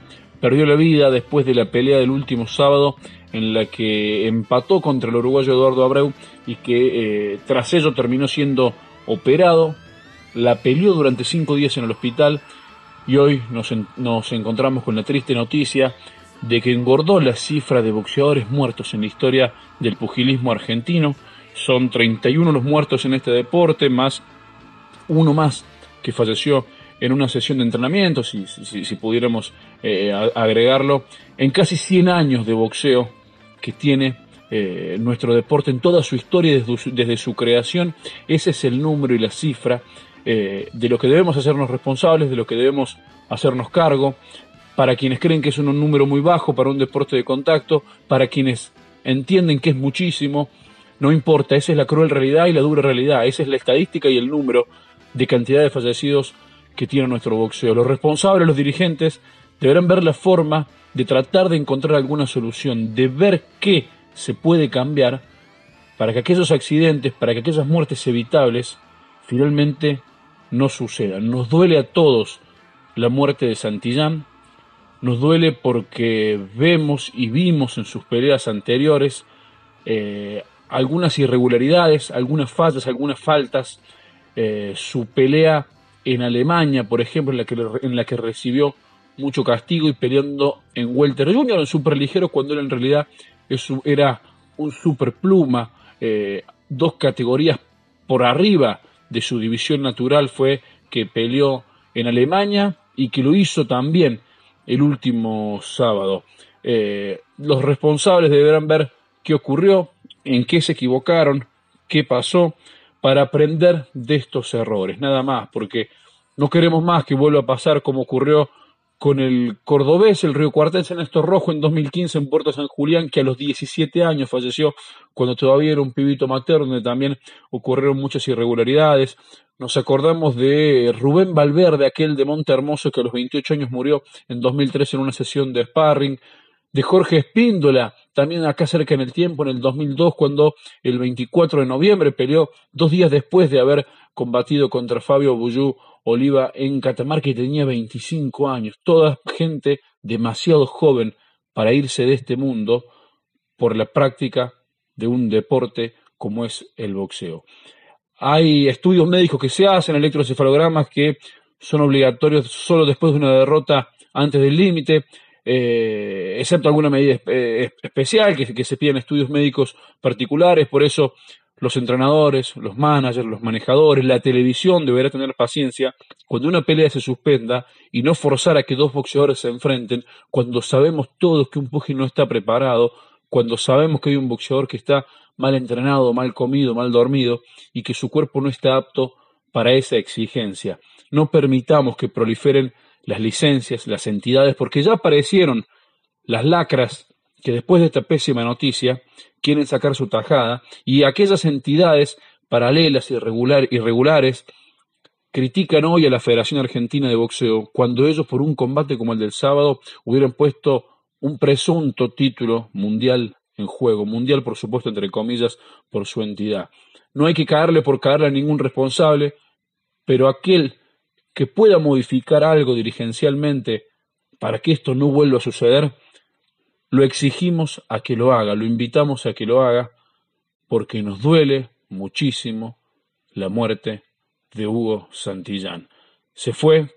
perdió la vida después de la pelea del último sábado en la que empató contra el uruguayo Eduardo Abreu y que eh, tras ello terminó siendo operado. La peleó durante cinco días en el hospital y hoy nos, nos encontramos con la triste noticia de que engordó la cifra de boxeadores muertos en la historia del pugilismo argentino. Son 31 los muertos en este deporte, más uno más que falleció en una sesión de entrenamiento, si, pudiéramos eh, agregarlo, en casi 100 años de boxeo que tiene eh, nuestro deporte en toda su historia desde su, creación. Ese es el número y la cifra eh, de lo que debemos hacernos responsables, de lo que debemos hacernos cargo. Para quienes creen que es un número muy bajo para un deporte de contacto, para quienes entienden que es muchísimo, no importa, esa es la cruel realidad y la dura realidad, esa es la estadística y el número de cantidad de fallecidos que tiene nuestro boxeo. Los responsables, los dirigentes, deberán ver la forma de tratar de encontrar alguna solución, de ver qué se puede cambiar para que aquellos accidentes, para que aquellas muertes evitables, finalmente no sucedan. Nos duele a todos la muerte de Santillán, nos duele porque vemos y vimos en sus peleas anteriores eh, algunas irregularidades, algunas fallas, algunas faltas. Eh, su pelea en Alemania, por ejemplo, en la, que, en la que recibió mucho castigo y peleando en Welter Junior, en superligero, cuando él en realidad era un superpluma, eh, dos categorías por arriba de su división natural fue que peleó en Alemania y que lo hizo también el último sábado. Eh, los responsables deberán ver qué ocurrió, en qué se equivocaron, qué pasó, para aprender de estos errores, nada más, porque no queremos más que vuelva a pasar como ocurrió con el cordobés, el río Cuartense Néstor Rojo en 2015 en Puerto San Julián, que a los 17 años falleció cuando todavía era un pibito materno, donde también ocurrieron muchas irregularidades. Nos acordamos de Rubén Valverde, aquel de Monte Hermoso que a los 28 años murió en 2013 en una sesión de sparring, de Jorge Espíndola, también acá cerca en el tiempo, en el 2002, cuando el 24 de noviembre peleó dos días después de haber combatido contra Fabio Buyú Oliva en Catamarca y tenía 25 años. Toda gente demasiado joven para irse de este mundo por la práctica de un deporte como es el boxeo. Hay estudios médicos que se hacen, electrocefalogramas que son obligatorios solo después de una derrota antes del límite. Eh, excepto alguna medida eh, especial, que, que, se piden estudios médicos particulares, por eso los entrenadores, los managers, los manejadores, la televisión deberá tener paciencia cuando una pelea se suspenda y no forzar a que dos boxeadores se enfrenten, cuando sabemos todos que un pugil no está preparado, cuando sabemos que hay un boxeador que está mal entrenado, mal comido, mal dormido y que su cuerpo no está apto para esa exigencia. No permitamos que proliferen las licencias, las entidades, porque ya aparecieron las lacras que después de esta pésima noticia quieren sacar su tajada y aquellas entidades paralelas y irregulares critican hoy a la Federación Argentina de Boxeo cuando ellos por un combate como el del sábado hubieran puesto un presunto título mundial en juego, mundial por supuesto entre comillas por su entidad. No hay que caerle por caerle a ningún responsable, pero aquel que pueda modificar algo dirigencialmente para que esto no vuelva a suceder, lo exigimos a que lo haga, lo invitamos a que lo haga, porque nos duele muchísimo la muerte de Hugo Santillán. Se fue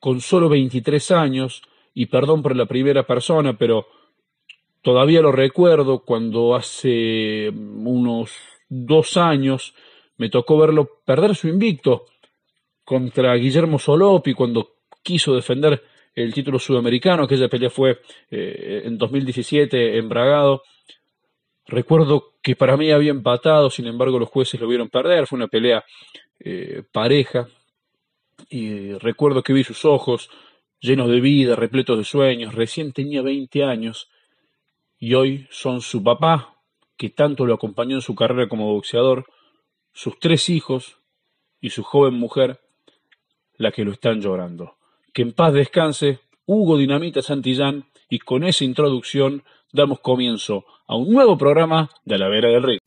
con solo 23 años, y perdón por la primera persona, pero todavía lo recuerdo cuando hace unos dos años me tocó verlo perder su invicto contra Guillermo Solopi cuando quiso defender el título sudamericano, aquella pelea fue eh, en 2017 en Bragado. Recuerdo que para mí había empatado, sin embargo los jueces lo vieron perder, fue una pelea eh, pareja. Y recuerdo que vi sus ojos llenos de vida, repletos de sueños, recién tenía 20 años y hoy son su papá, que tanto lo acompañó en su carrera como boxeador, sus tres hijos y su joven mujer, la que lo están llorando. Que en paz descanse Hugo Dinamita Santillán y con esa introducción damos comienzo a un nuevo programa de la Vera del Rey.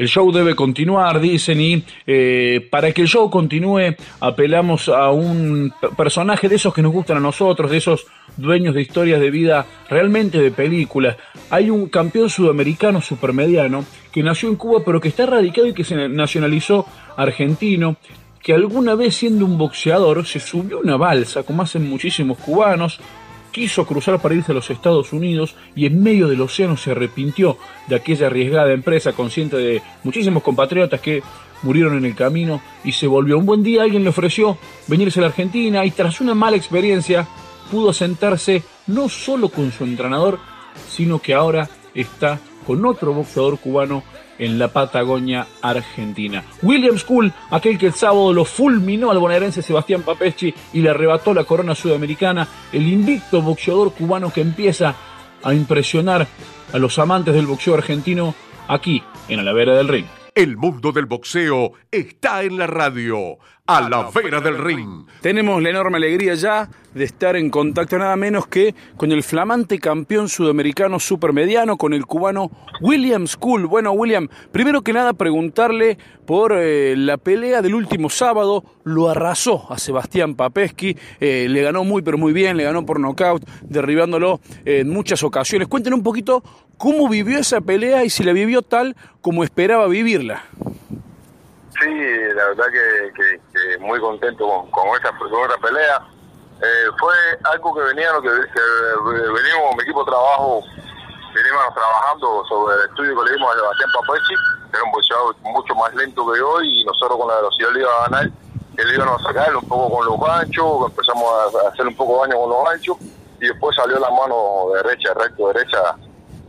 El show debe continuar, dicen, y eh, para que el show continúe apelamos a un personaje de esos que nos gustan a nosotros, de esos dueños de historias de vida realmente de películas. Hay un campeón sudamericano supermediano que nació en Cuba pero que está radicado y que se nacionalizó argentino, que alguna vez siendo un boxeador se subió a una balsa, como hacen muchísimos cubanos, quiso cruzar para irse a los Estados Unidos y en medio del océano se arrepintió de aquella arriesgada empresa, consciente de muchísimos compatriotas que murieron en el camino y se volvió. Un buen día alguien le ofreció venirse a la Argentina y tras una mala experiencia pudo sentarse no solo con su entrenador, sino que ahora está con otro boxeador cubano en la Patagonia Argentina. William School, aquel que el sábado lo fulminó al bonaerense Sebastián Papeschi y le arrebató la corona sudamericana, el invicto boxeador cubano que empieza a impresionar a los amantes del boxeo argentino aquí en la vera del ring. El mundo del boxeo está en la radio, a la vera del ring. Tenemos la enorme alegría ya de estar en contacto nada menos que con el flamante campeón sudamericano supermediano, con el cubano William School. Bueno, William, primero que nada preguntarle por eh, la pelea del último sábado. Lo arrasó a Sebastián Papeschi, eh, le ganó muy pero muy bien, le ganó por nocaut, derribándolo en muchas ocasiones. Cuéntenos un poquito cómo vivió esa pelea y si la vivió tal como esperaba vivirla. Sí, la verdad que, muy contento con, con, esta, pelea. Eh, fue algo que venía, que, que venimos, mi equipo de trabajo, venimos trabajando sobre el estudio que le dimos a Sebastián Papechi, que era un boxeador mucho más lento que yo y nosotros con la velocidad le iba a ganar, que le íbamos a sacar un poco con los ganchos, empezamos a hacer un poco daño con los ganchos y después salió la mano derecha, recto derecha,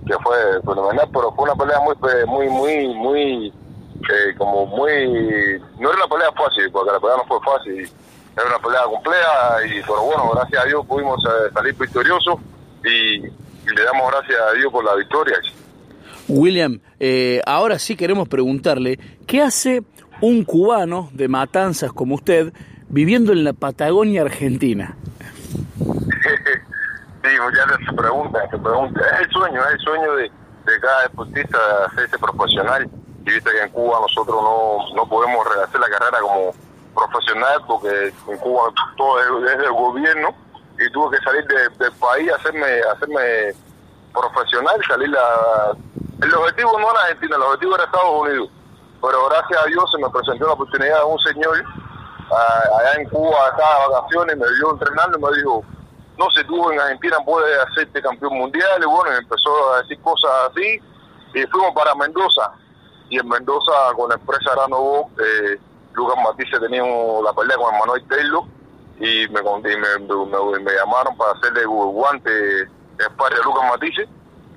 que fue fenomenal, pero fue una pelea muy, muy, muy, muy como muy... No era una pelea fácil, porque la pelea no fue fácil. Era una pelea compleja, y, pero bueno, gracias a Dios pudimos eh, salir victoriosos y, le damos gracias a Dios por la victoria. William, eh, ahora sí queremos preguntarle, ¿qué hace un cubano de matanzas como usted viviendo en la Patagonia Argentina? sí, ya se pregunta, pregunta. Es el sueño, es el sueño de, de cada deportista hacerse profesional viste que en Cuba nosotros no, no podemos hacer la carrera como profesional porque en Cuba todo es, del gobierno y tuve que salir del país hacerme hacerme profesional salir a el objetivo no era Argentina el objetivo era Estados Unidos pero gracias a Dios se me presentó la oportunidad de un señor allá en Cuba estaba de vacaciones me vio entrenando y me dijo no sé tú en Argentina puedes hacerte campeón mundial y bueno empezó a decir cosas así y fuimos para Mendoza y en Mendoza con la empresa Arano eh, Lucas Matisse tenía la pelea con Manuel Taylor y me, me, llamaron para hacerle guante de sparring a Lucas Matisse.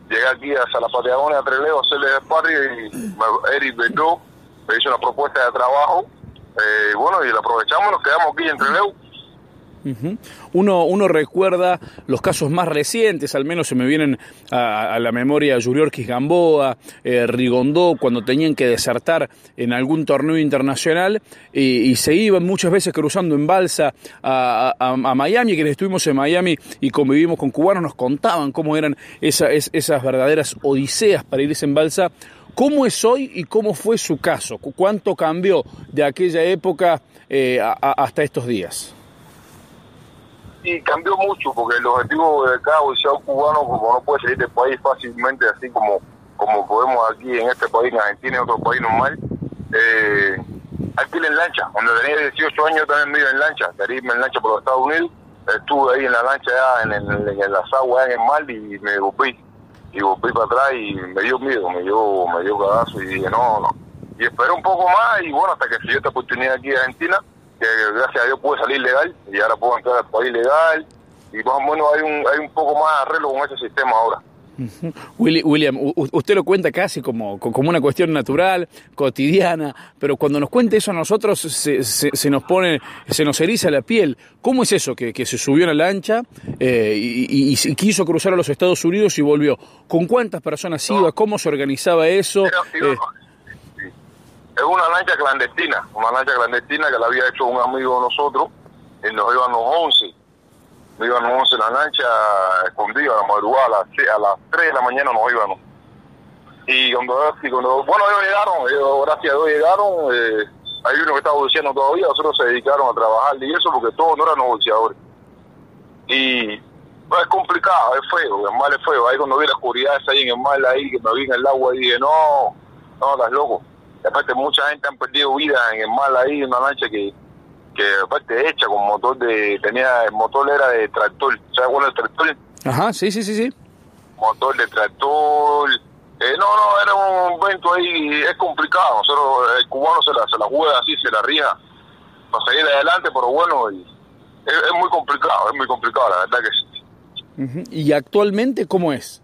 Llegué aquí hasta la Patagonia a Trelew a hacerle sparring y Eric Bedó me hizo una propuesta de trabajo. Eh, bueno, y la aprovechamos, nos quedamos aquí en Trelew uno, recuerda los casos más recientes, al menos se me vienen a, la memoria Yuriorquis Gamboa, eh, Rigondó, cuando tenían que desertar en algún torneo internacional y, se iban muchas veces cruzando en balsa a, a, Miami, quienes estuvimos en Miami y convivimos con cubanos, nos contaban cómo eran esas verdaderas odiseas para irse en balsa. ¿Cómo es hoy y cómo fue su caso? ¿Cuánto cambió de aquella época eh, hasta estos días? Y cambió mucho porque el objetivo de cada boxeador cubano como no puede salir del país fácilmente así como como podemos aquí en este país en Argentina en otro país normal eh, en lancha. Cuando tenía 18 años también me iba en lancha quería en lancha por los Estados Unidos. Estuve ahí en la lancha ya en, en, las aguas en el mar y me volví y volví para atrás y me dio miedo me dio me dio cagazo y dije no no y esperé un poco más y bueno hasta que se dio esta oportunidad aquí en Argentina que gracias a Dios pude salir legal y ahora puedo entrar al país legal y más o menos hay un, hay un poco más arreglo con ese sistema ahora. William, usted lo cuenta casi como, como una cuestión natural, cotidiana, pero cuando nos cuenta eso a nosotros se, se, nos pone, se nos eriza la piel. ¿Cómo es eso que, que se subió a la lancha eh, y, y, quiso cruzar a los Estados Unidos y volvió? ¿Con cuántas personas iba? ¿Cómo se organizaba eso? Eh, es una lancha clandestina, una lancha clandestina que la había hecho un amigo de nosotros, y nos iban los 11, nos iban los 11 en la lancha escondida a la madrugada, a las, 3 de la mañana nos íbamos. Y cuando, bueno, ellos llegaron, gracias a Dios llegaron, eh, hay uno que estaba bolseando todavía, otros se dedicaron a trabajar y eso porque todos no eran bolseadores. Y pues, es complicado, es feo, el mar es feo. Ahí cuando vi la oscuridad ahí en el mar, ahí que me vi en el agua, dije, no, No, estás loco. Aparte, mucha gente han perdido vida en el mar ahí, una lancha que, que aparte hecha con motor de, tenía, el motor era de tractor, ¿sabes cuál es el tractor? Ajá, sí, sí, sí, sí. Motor de tractor, eh, no, no, era un evento ahí, es complicado, nosotros, el cubano se la, se la juega así, se la rija para seguir adelante, pero bueno, y, es, es muy complicado, es muy complicado, la verdad que sí. ¿Y actualmente cómo es?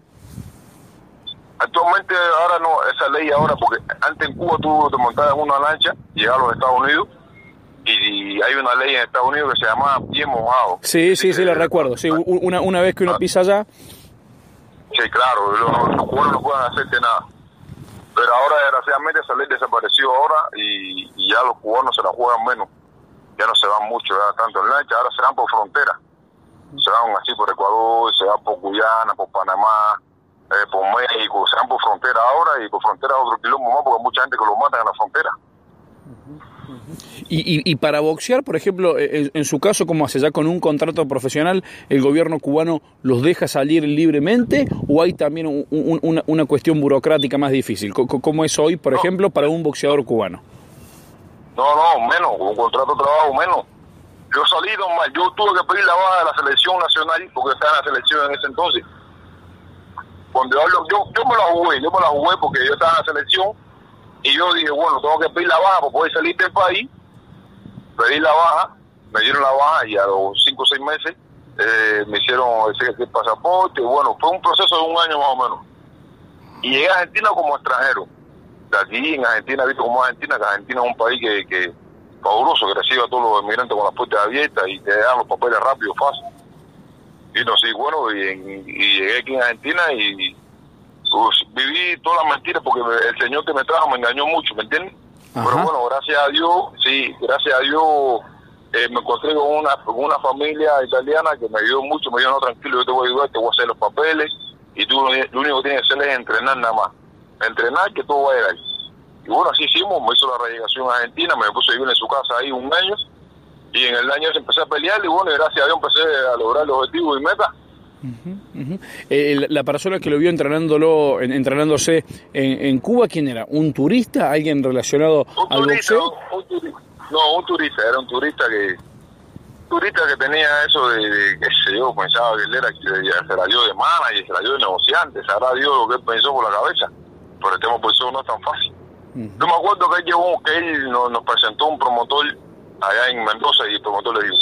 Actualmente ahora no, esa ley ahora, porque antes en Cuba tú te montabas en una lancha, llegabas a los Estados Unidos, y hay una ley en Estados Unidos que se llama pie mojado. Sí, sí, sí, lo recuerdo. Sí, una, una vez que uno pisa allá, Sí, claro, los, los cubanos no pueden hacerte nada. Pero ahora, desgraciadamente, esa ley desapareció ahora y, y ya los cubanos se la juegan menos. Ya no se van mucho, ya tanto en lancha, ahora se van por frontera. Se van así por Ecuador, se van por Guyana, por Panamá, eh, por México, se van por frontera ahora y por frontera otro quilombo más porque hay mucha gente que los matan en la frontera. y, y, y para boxear, por ejemplo, en, en su caso, como hace ya con un contrato profesional, ¿el gobierno cubano los deja salir libremente o hay también un- un- una, una cuestión burocrática más difícil? ¿Cómo es hoy, por ejemplo, para un boxeador cubano? No, no, menos, con un contrato de trabajo menos. Yo salí normal, yo tuve que pedir la baja de la selección nacional porque estaba en la selección en ese entonces. Cuando yo, hablo- yo, yo me la jugué, yo me la jugué porque yo estaba en la selección y yo dije, bueno, tengo que pedir la baja para poder salir del país. Pedí la baja, me dieron la baja y a los cinco o seis meses eh, me hicieron ese, ese pasaporte. Bueno, fue un proceso de un año más o menos. Y llegué a Argentina como extranjero de aquí en Argentina, visto como Argentina, que Argentina es un país que, que fabuloso, que recibe a todos los inmigrantes con las puertas abiertas y te dan los papeles rápido, fácil. Y no sé, bueno, y, en- y llegué aquí en Argentina y pues, viví todas las mentiras porque el señor que me trajo me engañó mucho, ¿me entiendes? Ajá. Pero bueno, gracias a Dios, sí, gracias a Dios eh, me encontré con una, con una familia italiana que me ayudó mucho, me dijo, no, tranquilo, yo te voy a ayudar, te voy a hacer los papeles y tú lo, único que tienes que hacer es entrenar nada más. Entrenar que todo va a llegar. Y bueno, así hicimos, me hizo la relegación Argentina, me puse a vivir en su casa ahí un año y en el año ese empecé a pelear y bueno, gracias a Dios empecé a lograr los objetivos y metas. Eh, la- persona que lo vio entrenándolo, en- entrenándose en, en Cuba, ¿quién era? ¿Un turista? ¿Alguien relacionado Un al turista, boxeo? un, un turista. No, un turista, era un turista que turista que tenía eso de, de qué sé yo, pensaba que él era, que se la dio de manager, se la dio de negociante, sabrá Dios lo que él pensó por la cabeza, pero el tema por eso no es tan fácil. Yo me acuerdo que él llevó, que él nos, nos presentó un promotor allá en Mendoza y promotor le dijo,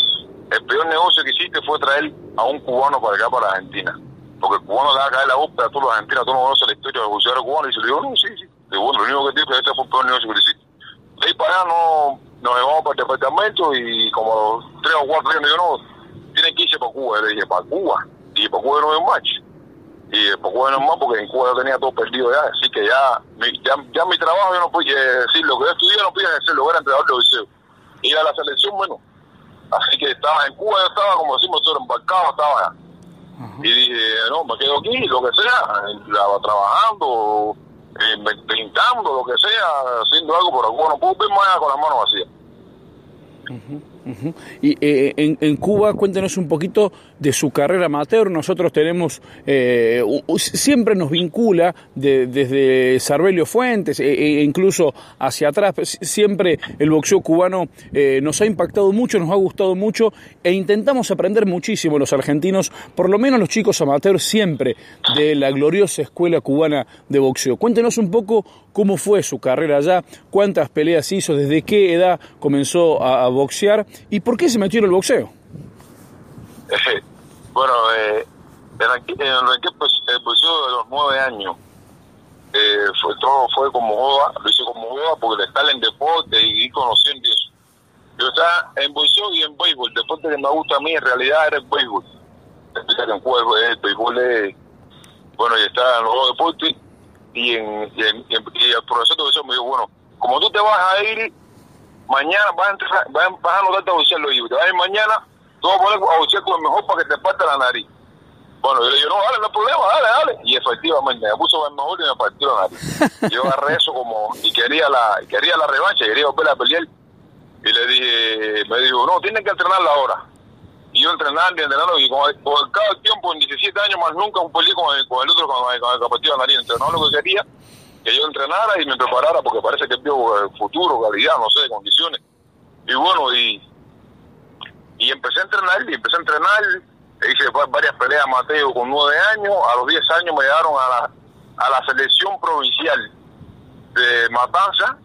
el peor negocio que hiciste fue traer a un cubano para acá, para Argentina. Porque el cubano le va a caer la ópera a todos los argentinos, tú no conoces la historia del boxeador cubano. Y se le digo, no, sí, sí. Bueno, lo único que digo es que este fue el peor negocio que hiciste. De ahí para allá no, nos llevamos para el departamento y como tres o cuatro días me dijo, no, tienen que para Cuba. Le dije, ¿para Cuba? Y para Cuba no hay un match. Y eh, para Cuba no hay más porque en Cuba yo tenía todo perdido ya. Así que ya mi, ya, ya mi trabajo yo no podía decir, lo que yo estudié no podía hacer, lo era entrenador de. Ir a la selección, bueno. Así que estaba en Cuba, yo estaba, como decimos nosotros, embarcado, estaba allá. Y dije, no, me quedo aquí, lo que sea, la- trabajando, eh, pintando, lo que sea, haciendo algo, pero bueno, no puedo ver más allá con las manos vacías. Y eh, en, Cuba, cuéntenos un poquito de su carrera amateur. Nosotros tenemos, eh, siempre nos vincula de- desde Sarbelio Fuentes e, e incluso hacia atrás. Siempre el boxeo cubano eh, nos ha impactado mucho, nos ha gustado mucho e intentamos aprender muchísimo los argentinos, por lo menos los chicos amateurs, siempre de la gloriosa escuela cubana de boxeo. Cuéntenos un poco cómo fue su carrera allá, cuántas peleas hizo, desde qué edad comenzó a boxear y por qué se metió en el boxeo. bueno, eh, en aquí, en el que pues, el de los nueve años, eh, fue todo fue como joda, lo hice como joda porque le estar en deporte y ir conociendo y eso. Yo estaba en boxeo y en béisbol, el deporte que me gusta a mí en realidad era el béisbol. Que en Cuba el béisbol es, bueno, y está en los deportes y, en, y, en- y y el profesor boxeo me dijo, bueno, como tú te vas a ir mañana vas a, entrar, vas a, anotarte a boxear los hijos. Te vas a ir mañana, tú vas a poner a boxear con el mejor para que te parte la nariz. Bueno, yo le digo, no, dale, no hay problema, dale, dale. Y efectivamente, me puso el mejor y me partió la nariz. Yo agarré eso como, y quería la, quería la revancha, quería volver a pelear. Y le dije, me dijo, no, tienen que entrenarla ahora. Y yo entrenando y entrenando, y con, con cada tiempo, en 17 años más nunca peleé con el, con el otro, con el, con el que partió la nariz. Entrenaba lo que quería, que yo entrenara y me preparara porque parece que vio el futuro, calidad, no sé, condiciones. Y bueno, y, y empecé a entrenar, y empecé a entrenar, hice varias peleas Mateo con nueve años, a los diez años me llegaron a la, a la selección provincial de Matanza,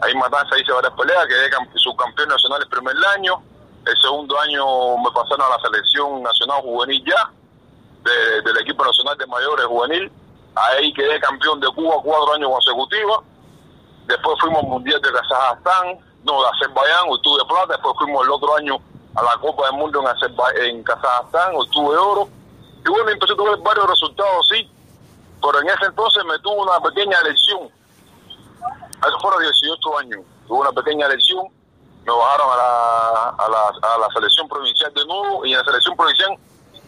ahí Matanza hice varias peleas, quedé subcampeón nacional el primer año, el segundo año me pasaron a la selección nacional juvenil ya, del equipo nacional de mayores juvenil, ahí quedé campeón de Cuba cuatro años consecutivos, después fuimos al Mundial de Kazajstán, no, de Azerbaiyán, obtuve plata, después fuimos el otro año a la Copa del Mundo en, en Kazajstán, obtuve oro, y bueno, empecé a tener varios resultados, sí, pero en ese entonces me tuvo una pequeña lesión, eso fueron 18 años, tuve una pequeña lesión, me bajaron a la, a la, a la selección provincial de nuevo, y en la selección provincial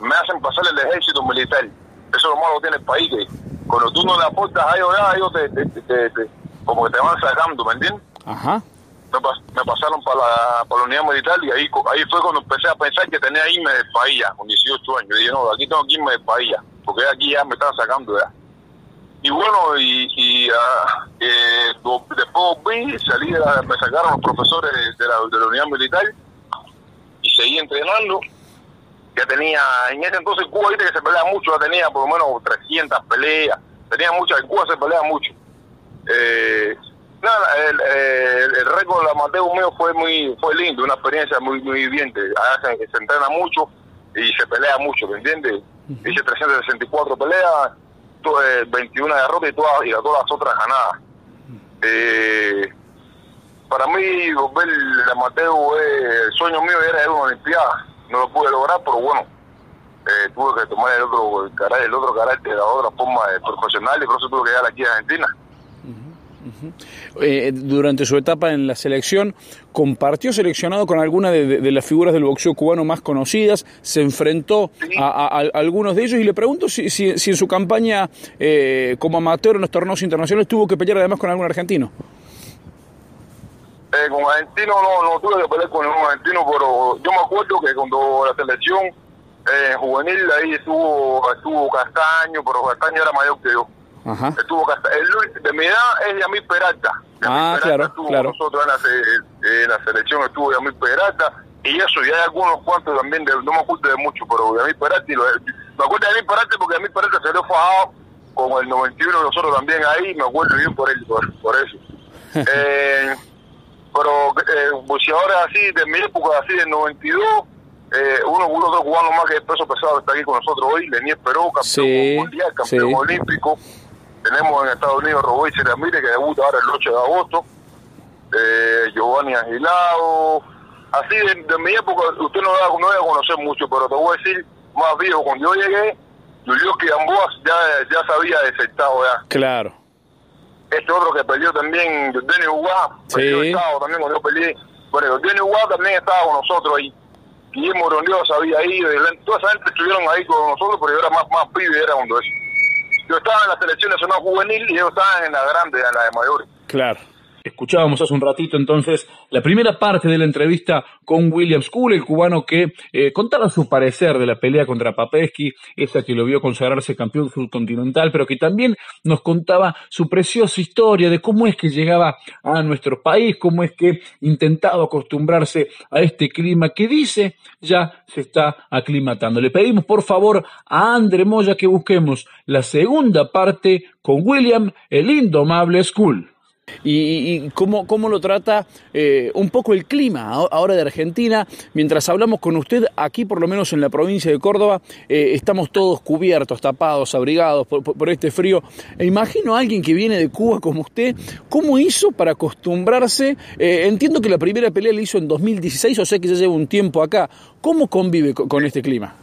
me hacen pasar el ejército militar, eso es lo malo que tiene el país, que cuando tú no le aportas a ellos, ellos te, te, te, como que te van sacando, ¿me entiendes? Ajá. Me, pasaron para la, para la unidad militar y ahí, ahí fue cuando empecé a pensar que tenía que irme del país ya, con 18 años. Y dije, no, aquí tengo que irme del país ya, porque aquí ya me están sacando ya. Y bueno, y, y uh, eh, después vi, salí, me sacaron los profesores de la, de la unidad militar y seguí entrenando ya tenía, en ese entonces Cuba, viste que se pelea mucho, ya tenía por lo menos 300 peleas, tenía muchas, en Cuba se pelea mucho. Eh, nada, el, el, récord de Mateo mío fue muy fue lindo, una experiencia muy muy bien, allá se, se entrena mucho y se pelea mucho, ¿me entiendes? Hice 364 peleas, 21 derrotas y todas, y todas las otras ganadas. Eh, para mí, ver el Mateo, el sueño mío era ir a una Olimpiada no lo pude lograr, pero bueno, eh, tuve que tomar el otro carácter, el otro carácter, la otra forma de profesional y por eso tuve que llegar aquí a Argentina. Eh, durante su etapa en la selección, compartió seleccionado con alguna de, las figuras del boxeo cubano más conocidas, se enfrentó a, algunos de ellos y le pregunto si, si, en su campaña eh, como amateur en los torneos internacionales tuvo que pelear además con algún argentino. Eh, con argentino no, no tuve que pelear con ningún argentino, pero yo me acuerdo que cuando la selección eh, juvenil ahí estuvo estuvo Castaño, pero Castaño era mayor que yo. Ajá. Estuvo Castaño. El, de mi edad es Yamil Peralta. ah, claro, estuvo claro. nosotros en la, en la selección estuvo Yamil Peralta. Y eso, y hay algunos cuantos también, de, no me acuerdo de mucho, pero Yamil Peralta, y lo, me acuerdo de Yamil Peralta porque Yamil Peralta se lo fajado con el 91 nosotros también ahí, me acuerdo bien por él, por, por eso. eh, pero eh, boxeadores así, de mi época, así del 92, eh, uno, uno otro cubano más que el peso pesado está aquí con nosotros hoy, Lenier Perú, campeón sí, mundial, campeón sí. olímpico. Tenemos en Estados Unidos Roboy Ramírez, que debuta ahora el 8 de agosto. Eh, Giovanni Agilado. Así de, de, mi época, usted no va, no va a conocer mucho, pero te voy a decir más viejo. Cuando yo llegué, Julio Gamboa ya, ya se había desertado ya. Claro este otro que perdió también, Denny Uguá, sí. estado también cuando yo peleé. Bueno, Denny Uguá también estaba con nosotros ahí. Guillermo Rondeos había ido, toda esa gente estuvieron ahí con nosotros, pero yo era más, más pibe, era cuando eso. Yo estaba en la selección nacional juvenil y ellos estaban en la grande, en la de mayores. Claro. Escuchábamos hace un ratito entonces la primera parte de la entrevista con William School, el cubano que eh, contaba su parecer de la pelea contra Papesky, esa que lo vio consagrarse campeón subcontinental, pero que también nos contaba su preciosa historia de cómo es que llegaba a nuestro país, cómo es que intentaba acostumbrarse a este clima que dice ya se está aclimatando. Le pedimos por favor a Andre Moya que busquemos la segunda parte con William, el indomable School. Y, y cómo, cómo, lo trata eh, un poco el clima ahora de Argentina. Mientras hablamos con usted, aquí por lo menos en la provincia de Córdoba, eh, estamos todos cubiertos, tapados, abrigados por, este frío. E imagino a alguien que viene de Cuba como usted, ¿cómo hizo para acostumbrarse? Eh, entiendo que la primera pelea la hizo en 2016, o sea que ya lleva un tiempo acá. ¿Cómo convive con, con este clima?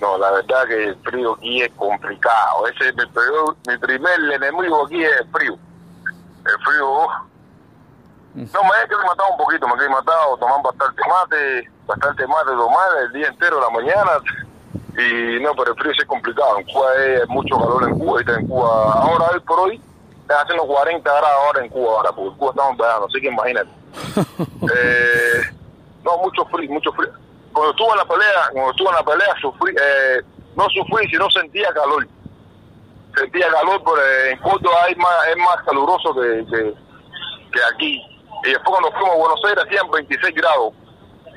No, la verdad que el frío aquí es complicado. Ese es mi, mi primer enemigo aquí es el frío el frío. No, me he matado un poquito, me he matado, tomando bastante mate, bastante mate tomar el día entero, la mañana. Y no, pero el frío sí es complicado. En Cuba hay mucho calor en Cuba, está en Cuba. Ahora, hoy por hoy, está haciendo 40 grados ahora en Cuba, ahora, porque en Cuba estamos verano, así que imagínate. eh, no, mucho frío, mucho frío. Cuando estuve en la pelea, cuando estuve en la pelea, sufrí, eh, no sufrí, sino sentía calor sentía calor, pero en Córdoba hay más, es más caluroso que, que aquí. Y después cuando fuimos a Buenos Aires hacían 26 grados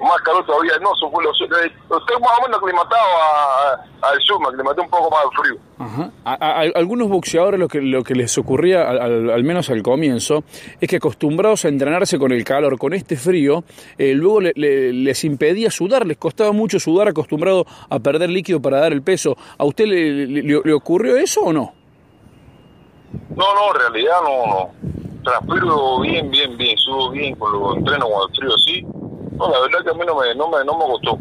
más calor todavía. No, son los, eh, estoy más o menos aclimatado a- al sur, me aclimaté un poco más al frío. Ajá. A, algunos boxeadores lo que, lo que les ocurría, al, menos al comienzo, es que acostumbrados a entrenarse con el calor, con este frío, eh, luego le- le- les impedía sudar, les costaba mucho sudar acostumbrado a perder líquido para dar el peso. ¿A usted le, le- ocurrió eso o no? No, no, en realidad no, no. Transpiro bien, bien, bien, subo bien con los entrenos con el frío así. No, la verdad que a mí no me, no me, no me costó.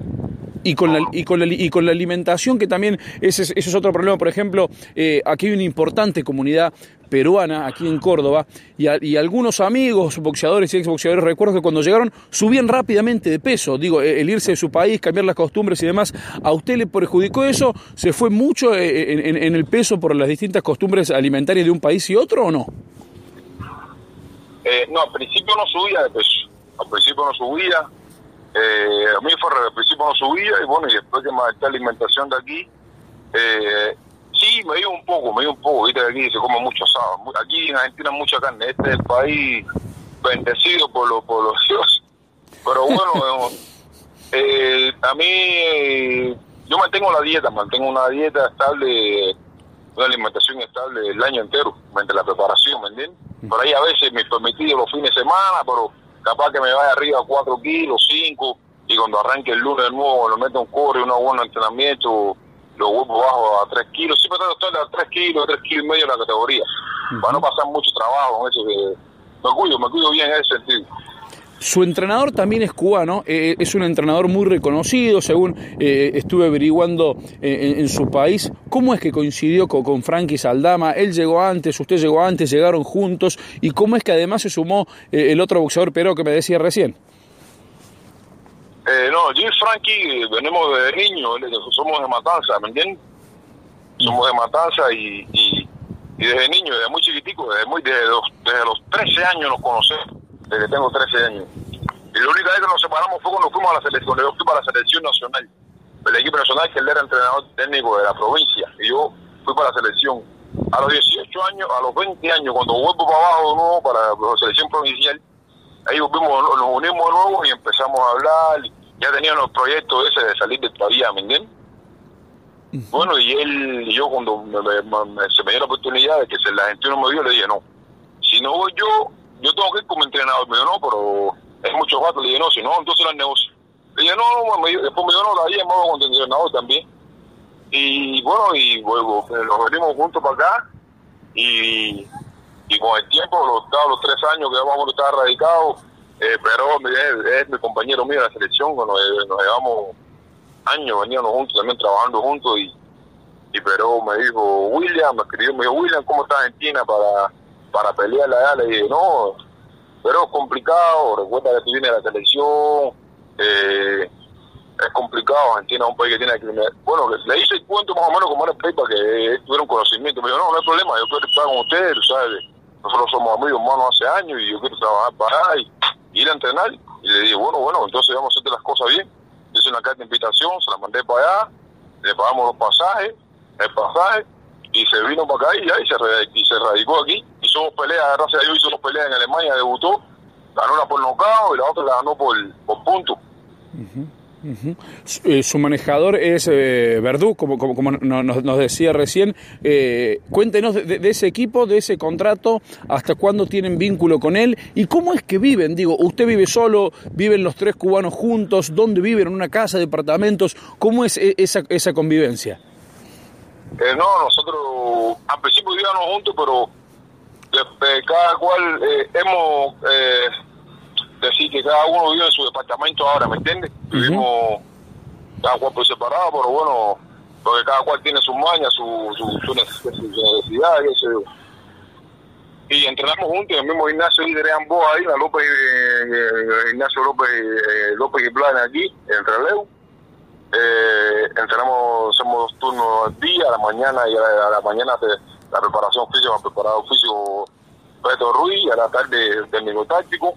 Y con, la, y, con la, y con la alimentación, que también ese, es- ese es otro problema. Por ejemplo, eh, aquí hay una importante comunidad peruana, aquí en Córdoba, y, a- y algunos amigos, boxeadores y exboxeadores, recuerdo que cuando llegaron subían rápidamente de peso. Digo, eh, el irse de su país, cambiar las costumbres y demás, ¿a usted le perjudicó eso? ¿Se fue mucho eh, en, en- en el peso por las distintas costumbres alimentarias de un país y otro o no? Eh, no, al principio no subía de peso. Al principio no subía. Eh, a mí fue al principio no subía y bueno, y después que me adapté a la alimentación de aquí, eh, sí, me dio un poco, me dio un poco. Viste aquí se come mucho asado. Aquí en Argentina mucha carne. Este es el país bendecido por, los por los dioses. Pero bueno, eh, a mí, eh, yo mantengo la dieta, mantengo una dieta estable, una alimentación estable el año entero, mediante la preparación, ¿me entiendes? Por ahí a veces me he permitido los fines de semana, pero capaz que me vaya arriba a 4 kilos, 5, y cuando arranque el lunes de nuevo, lo meto un corre, un buen entrenamiento, lo vuelvo bajo a 3 kilos, siempre trato de estar a 3 kilos, 3 kilos y medio en la categoría, para no pasar mucho trabajo eso que me cuido, me cuido bien en ese sentido. Su entrenador también es cubano, eh, es un entrenador muy reconocido, según eh, estuve averiguando eh, en, su país. ¿Cómo es que coincidió con, con Frankie Saldama? Él llegó antes, usted llegó antes, llegaron juntos. ¿Y cómo es que además se sumó eh, el otro boxeador pero que me decía recién? Eh, no, yo y Frankie eh, venimos de niño, somos de Matanza, ¿me entiendes? Somos de Matanza y, y, y desde niño, desde muy chiquitico, desde, muy, desde, los, desde los 13 años nos conocemos, desde que tengo 13 años. Y la única vez que nos separamos fue cuando fuimos a la selección, cuando yo fui para la selección nacional, el equipo nacional, que él era entrenador técnico de la provincia, y yo fui para la selección. A los 18 años, a los 20 años, cuando vuelvo para abajo de nuevo para la selección provincial, ahí volvimos, nos unimos de nuevo y empezamos a hablar. Ya teníamos los proyectos ese de salir del país, ¿me entiendes? Bueno, y él, yo cuando me- me- me- se me dio la oportunidad de que se, la gente no me dio, le dije, no, si no voy yo, yo tengo que ir como entrenador. Me no, pero es mucho gasto. Le dije, no, si no, entonces el negocio. Le dije, no, no, me después me dijo, no, dije, me hago como entrenador también. Y bueno, y luego eh, nos venimos juntos para acá y, y con el tiempo, los, los tres años que vamos a estar radicados, eh, pero es, es mi compañero mío de la selección, nos, nos llevamos años, veníamos juntos también trabajando juntos y, y pero me dijo William, me escribió, me dijo William, ¿cómo está Argentina para, para pelear allá? Le dije, no, pero es complicado, recuerda que tú vienes de la selección, eh, es complicado, Argentina es un país que tiene. Bueno, le hice el cuento más o menos como era el país para que tuviera un conocimiento. Me dijo, no, no hay problema, yo quiero estar con ustedes, ¿sabes? Nosotros somos amigos hermanos hace años y yo quiero trabajar para y ir a entrenar. Y le dije, bueno, bueno, entonces vamos a hacer las cosas bien. Hice una carta de invitación, se la mandé para allá, le pagamos los pasajes, el pasaje, y se vino para acá y ya, y se radicó aquí. Hicimos peleas, gracias a Dios hicimos peleas en Alemania, debutó, ganó una por nocao y la otra la ganó por, por punto. Su, eh, su manejador es eh, Verdú, como, como, como no- nos, nos decía recién. Eh, cuéntenos de, de- ese equipo, de ese contrato, hasta cuándo tienen vínculo con él y cómo es que viven. Digo, usted vive solo, viven los tres cubanos juntos, ¿dónde viven? ¿En una casa, departamentos? ¿Cómo es e- esa, esa convivencia? Eh, no, nosotros al principio vivíamos juntos, pero de- de cada cual eh, hemos eh, decir que cada uno vive en su departamento ahora, ¿me entiendes? Vivimos cada cual por separado, pero bueno, porque cada cual tiene sus mañas, su, su, su necesidad. Y entrenamos juntos en el mismo gimnasio de ambos ahí, la López, eh, eh, Ignacio López, eh, López y Plana aquí, en Relevo. Eh, entrenamos, hacemos dos turnos al día, a la mañana y a la, a la mañana de, la preparación física, el preparado físico Beto Ruiz, a la tarde técnico táctico.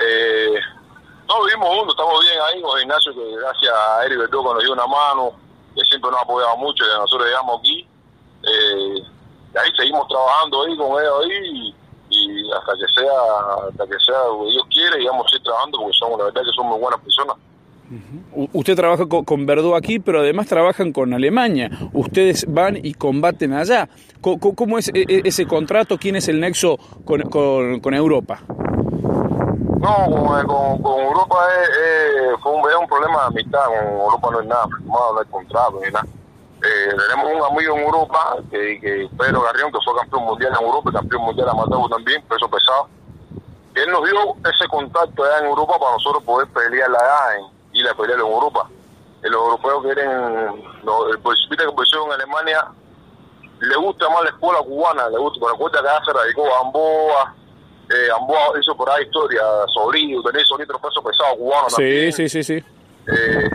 Eh, no vivimos juntos, estamos bien ahí con Ignacio, que gracias a Eric Verdugo nos dio una mano, que siempre nos ha apoyado mucho, y nosotros llegamos aquí Eh, y ahí seguimos trabajando ahí con ellos ahí y, hasta que sea hasta que sea lo que Dios quiere a seguir trabajando porque somos la verdad que son muy buenas personas. Usted trabaja co- con, Verdú aquí, pero además trabajan con Alemania. Ustedes van y combaten allá. ¿Cómo es e- e- ese contrato? ¿Quién es el nexo con, con- con Europa? No, con, con, con Europa es, es- fue un, es problema de amistad, con Europa no hay nada firmado, no hay contrato ni nada. Eh, tenemos un amigo en Europa, que, que Pedro Garrión, que fue campeón mundial en Europa y campeón mundial amateur también, peso pesado. Él nos dio ese contacto allá en Europa para nosotros poder pelear allá en, ir a pelear en Europa. Los europeos quieren, los, el que posición en Alemania, le gusta más la escuela cubana, le gusta, pero recuerda que se radicó Gamboa, eh, Gamboa hizo por ahí historia, Solito, tenés Solito peso pesado cubano Sí, también. sí, sí, sí. Eh,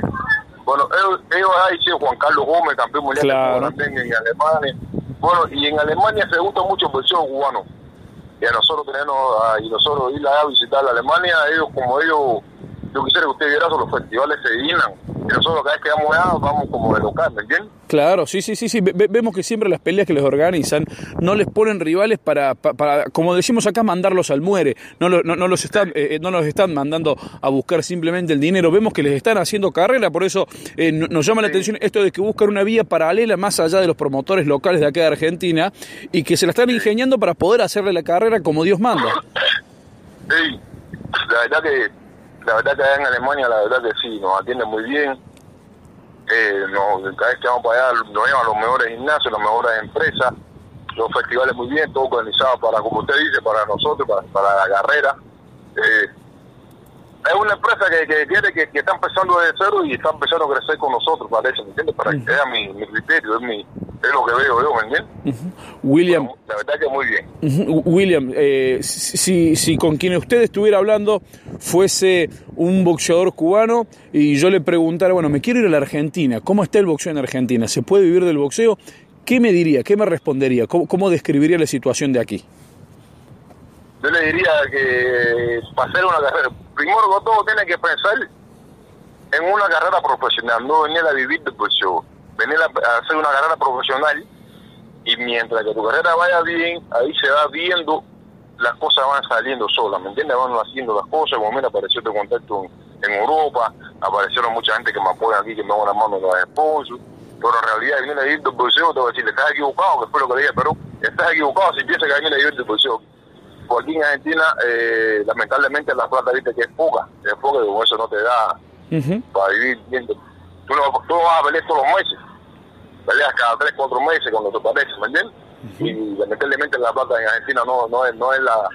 bueno, ellos, ellos ahí sí, Juan Carlos Gómez, campeón mundial de Claro. También en Alemania. Bueno, y en Alemania se gusta mucho el boxeo cubano. Y a nosotros tenernos, a- y nosotros ir a visitar a Alemania, ellos como ellos, yo quisiera que usted viera, los festivales se llenan. Y nosotros cada vez que vamos allá, vamos como de local, ¿me entiendes? Claro, sí, sí, sí, sí. Ve- ve- vemos que siempre las peleas que les organizan no les ponen rivales para, pa- para, como decimos acá, mandarlos al muere. No, lo- no, no los están, eh, no los están mandando a buscar simplemente el dinero. Vemos que les están haciendo carrera, por eso eh, no- nos llama la atención esto de que buscan una vía paralela más allá de los promotores locales de acá de Argentina y que se la están ingeniando para poder hacerle la carrera como Dios manda. Sí, la verdad que la verdad que allá en Alemania la verdad que sí, nos atienden muy bien. Eh, nos- cada vez que vamos para allá nos llevan a los mejores gimnasios, las mejores empresas, los festivales muy bien, todo organizado para, como usted dice, para nosotros, para, para la carrera. Eh, es una empresa que, que quiere que, que está empezando desde cero y está empezando a crecer con nosotros, parece, ¿me entiendes? Para que sea mi, mi criterio, es, mi, es lo que veo yo, ¿me entiendes? William, La verdad que muy bien. William, eh, si, si con quien usted estuviera hablando fuese un boxeador cubano y yo le preguntara, bueno, me quiero ir a la Argentina, ¿cómo está el boxeo en Argentina? ¿Se puede vivir del boxeo? ¿Qué me diría? ¿Qué me respondería? ¿Cómo, cómo describiría la situación de aquí? yo le diría que para hacer una carrera, primero que todo tiene que pensar en una carrera profesional, no venir a vivir del boxeo, venir a, hacer una carrera profesional y mientras que tu carrera vaya bien, ahí se va viendo, las cosas van saliendo solas, ¿me entiendes? Van haciendo las cosas, como mira, apareció este contacto en, en Europa, aparecieron mucha gente que me apoya aquí, que me da una mano con los sponsors, pero en realidad venir a vivir del boxeo, te voy a decir, estás equivocado, que fue lo que le dije, pero estás equivocado si piensas que venir a vivir del boxeo porque aquí en Argentina, eh, lamentablemente, la plata viste que es poca, es poca y con eso no te da para vivir bien. Tú no, tú no vas a pelear todos los meses, peleas cada 3, 4 meses cuando te parece, ¿me entiendes? Y lamentablemente la plata en Argentina no, no, es, no es la,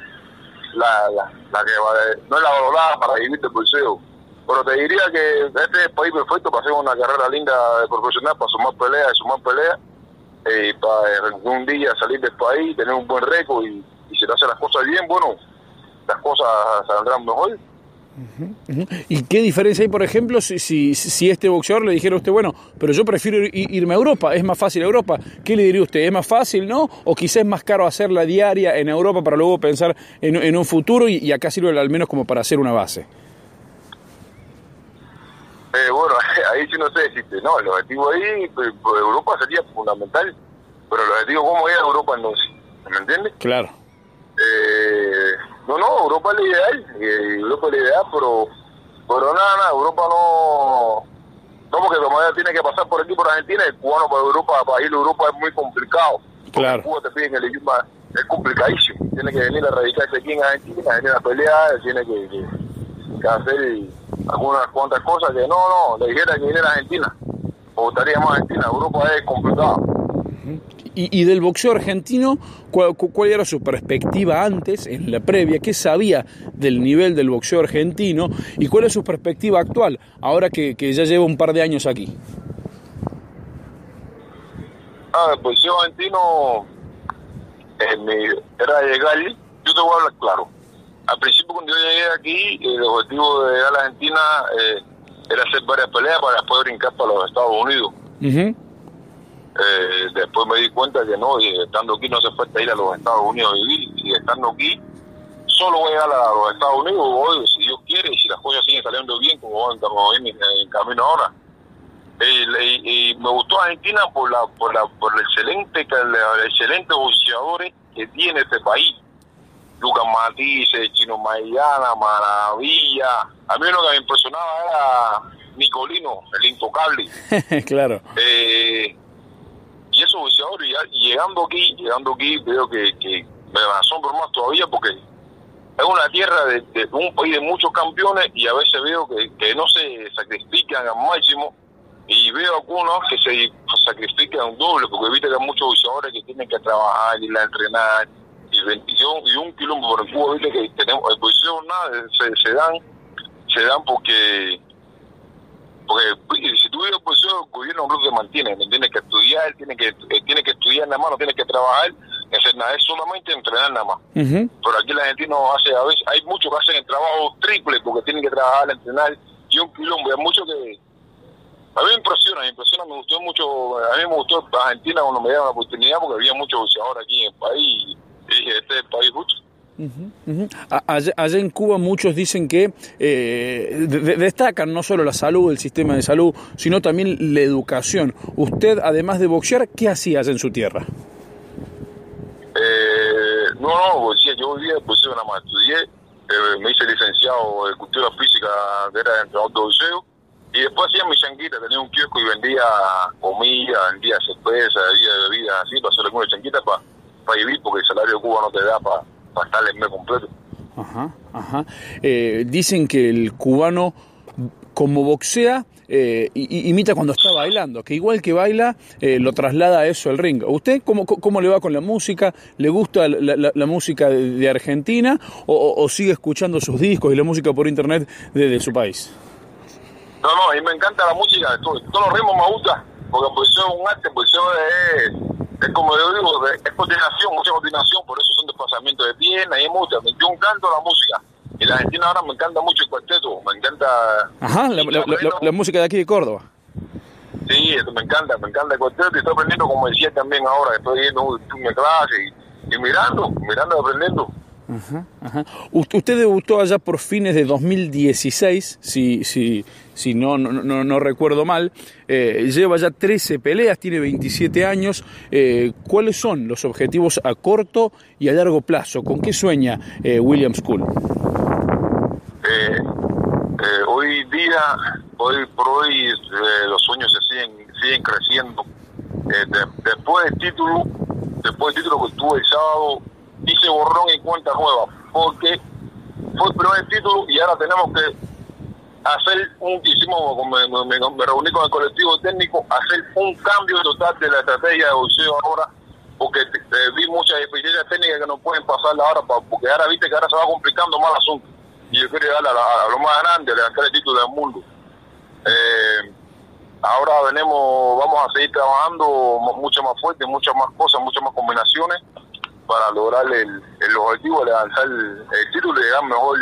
la, la, la que va- no es la valorada para vivir del bolseo. Pero te diría que este es el país perfecto para hacer una carrera linda de profesional, para sumar peleas, sumar peleas, eh, para un día salir del país, tener un buen récord y, y si te hacen las cosas bien, bueno, las cosas saldrán mejor. ¿Y qué diferencia hay, por ejemplo, si, si, si este boxeador le dijera a usted, bueno, pero yo prefiero ir- irme a Europa, es más fácil a Europa? ¿Qué le diría usted? ¿Es más fácil, no? ¿O quizás es más caro hacerla diaria en Europa para luego pensar en, en un futuro y, y acá sirve al menos como para hacer una base? Eh, bueno, ahí sí no sé decirte, no, el objetivo ahí, pues, pues, Europa sería fundamental, pero el objetivo, ¿cómo ir a Europa entonces? ¿Me entiendes? Claro. Eh, no, no, Europa es la ideal, eh, Europa es la ideal, pero, pero nada, nada, Europa no, no, porque ella tiene que pasar por aquí, por Argentina, el cubano para Europa, para ir a Europa es muy complicado. Claro. Cuba te piden el idioma, es complicadísimo, tiene que venir a radicarse aquí en Argentina, venir a pelear, tiene que, que- que hacer algunas cuantas cosas que no, no, le dijera que viniera a Argentina, o estaría más Argentina, Europa es complicado. Y, y del boxeo argentino, ¿cuál, cu- cuál era su perspectiva antes, en la previa? ¿Qué sabía del nivel del boxeo argentino? ¿Y cuál es su perspectiva actual, ahora que, que ya lleva un par de años aquí? Ah, el boxeo argentino eh, era llegar, yo te voy a hablar claro. Al principio cuando yo llegué aquí, el objetivo de llegar a la Argentina eh, era hacer varias peleas para después brincar para los Estados Unidos. Ujú. Eh, después me di cuenta que no, y estando aquí no hace falta ir a los Estados Unidos a vivir, y estando aquí solo voy a llegar a los Estados Unidos, voy, si Dios quiere, y si las cosas siguen saliendo bien, como van como en, en camino ahora. y, me gustó Argentina por la por la por el excelente el excelentes boxeadores que tiene este país Lucas Matisse, Chino Maidana, Maravilla. A mí lo que me impresionaba era Nicolino, el intocable. claro. Eh, y esos boxeadores, llegando aquí, llegando aquí, veo que, que me asombro más todavía porque es una tierra de, un país de muchos campeones y a veces veo que, no se sacrifican al máximo y veo algunos que se sacrifican doble porque viste que hay muchos boxeadores que tienen que trabajar, ir a entrenar y, 21, y un kilómetro por el Cuba, viste que tenemos, el boxeo nada, se dan, se dan porque porque si tú vives boxeo, el gobierno no te mantiene, tiene que estudiar, tiene que, eh, tiene que estudiar nada más, no tiene que trabajar, es solamente entrenar nada más. Pero aquí la gente no hace, a veces hay muchos que hacen el trabajo triple porque tienen que trabajar, entrenar y un quilombo, hay muchos que a mí me impresiona, me impresiona, me gustó mucho, a mí me gustó Argentina cuando me dieron la oportunidad porque había muchos boxeadores aquí en el país y dije, este es el país justo. Allá, en Cuba muchos dicen que eh, destacan no solo la salud, el sistema de salud, sino también la educación. Usted, además de boxear, ¿qué hacía allá en su tierra? Eh, no, no, pues, yo vivía pues nada más estudié, eh, me hice licenciado en cultura física, que era entrenador de boxeo, y después hacía mi changuita, tenía un kiosco y vendía comida, vendía cerveza, vendía bebidas así, para hacer alguna changuita para para vivir, porque el salario de Cuba no te da para estar el mes completo. Ajá, ajá. Eh, dicen que el cubano, como boxea, eh, imita cuando está bailando, que igual que baila, eh, lo traslada a eso al ring. ¿Usted cómo, cómo le va con la música? ¿Le gusta la, música de, Argentina o, sigue escuchando sus discos y la música por internet de, su país? No, no, a mí me encanta la música, todos, todos los ritmos me gustan, porque pues es un arte, pues es, es como yo digo, es coordinación, mucha coordinación, por eso son desplazamientos de piernas y mucha. Yo canto la música y la Argentina ahora me encanta mucho el cuarteto, me encanta... Ajá, la, música de aquí de Córdoba. Sí, eso me encanta, me encanta el cuarteto y estoy aprendiendo, como decía también ahora, estoy yendo una clase y, mirando, mirando y aprendiendo. Ajá. Usted debutó allá por fines de 2016, si, si, si no, no, recuerdo mal. Eh, lleva ya 13 peleas, tiene 27 años. Eh, ¿Cuáles son los objetivos a corto y a largo plazo? ¿Con qué sueña eh, William School? Eh, hoy día, hoy por hoy, los sueños se siguen, siguen creciendo. después del título, después del título que tuve el sábado, hice borrón y cuenta nueva, porque fue el primer título y ahora tenemos que hacer un, hicimos, me, reuní con el colectivo técnico, hacer un cambio total de la estrategia de boxeo ahora, porque vi muchas deficiencias técnicas que no pueden pasar ahora, porque ahora viste que ahora se va complicando más el asunto y yo quería darle a, lo más grande, levantar el título del mundo. Eh, ahora venimos, vamos a seguir trabajando mucho más fuerte, muchas más cosas, muchas más combinaciones para lograr el, el objetivo de lanzar el, título y llegar mejor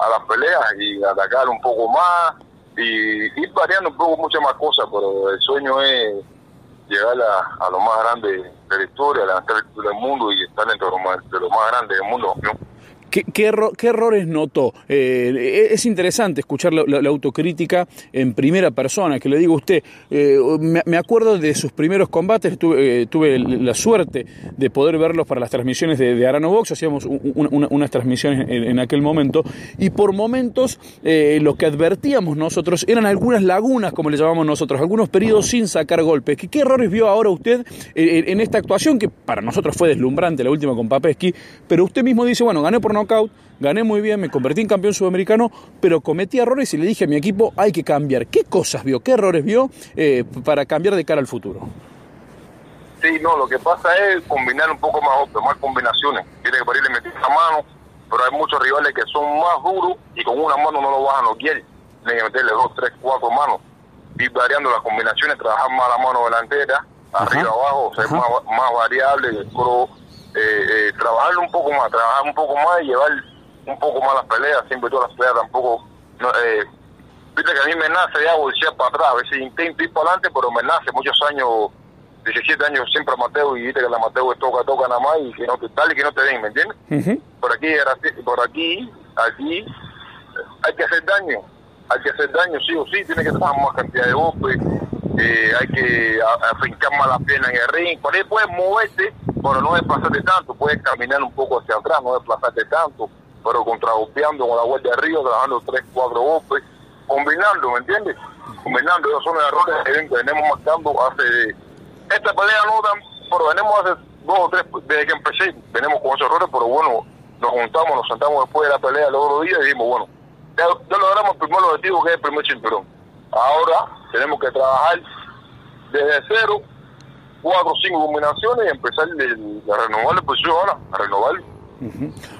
a las peleas y atacar un poco más y ir variando un poco muchas más cosas, pero el sueño es llegar a, lo más grande de la historia, levantar el título del mundo y estar dentro de lo más, de lo más grande del mundo. ¿Qué, errores notó? Eh, es interesante escuchar la, autocrítica en primera persona, que le digo a usted, eh, me, acuerdo de sus primeros combates, tuve, eh, la suerte de poder verlos para las transmisiones de, Arano Box, hacíamos unas transmisiones en, aquel momento, y por momentos lo que advertíamos nosotros eran algunas lagunas, como le llamamos nosotros, algunos periodos sin sacar golpes. ¿Qué, errores vio ahora usted en esta actuación, que para nosotros fue deslumbrante la última con Papeski, pero usted mismo dice, bueno, gané por no gané muy bien, me convertí en campeón sudamericano, pero cometí errores y le dije a mi equipo, hay que cambiar. ¿Qué cosas vio, qué errores vio eh, para cambiar de cara al futuro? Sí, no, lo que pasa es combinar un poco más, más combinaciones. Tiene que parirle meter la mano, pero hay muchos rivales que son más duros y con una mano no lo bajan los quieren. Tienen que meterle dos, tres, cuatro manos. Ir variando las combinaciones, trabajar más la mano delantera, arriba, abajo, ser más, más variable, el eh, eh, trabajarlo un poco más, trabajar un poco más y llevar un poco más las peleas, siempre todas las peleas tampoco, no, eh, viste que a mí me nace ya bolsear para atrás, a veces intento ir para adelante, pero me nace muchos años, 17 años siempre Mateo y viste que la Mateo toca, toca nada más y que no te tal y que no te den, ¿me entiendes? Por aquí, por aquí, aquí, hay que hacer daño, hay que hacer daño sí o sí, tiene que tomar más cantidad de golpes, eh, hay que afincar más las piernas en el ring. Por ahí puedes moverte, pero no desplazarte tanto, puedes caminar un poco hacia atrás, no desplazarte tanto, pero contragolpeando con la vuelta de arriba, trabajando tres, cuatro golpes, combinando, ¿me entiendes? Combinando, esos son los errores que venimos marcando hace... Esta pelea no tan, pero venimos hace dos o tres, desde que empecé, venimos con esos errores, pero bueno, nos juntamos, nos sentamos después de la pelea el otro día y dijimos, bueno, ya, ya logramos el primer objetivo que es el primer cinturón. Ahora tenemos que trabajar desde cero, cuatro o cinco combinaciones y empezar a renovar el posición ahora, a renovar.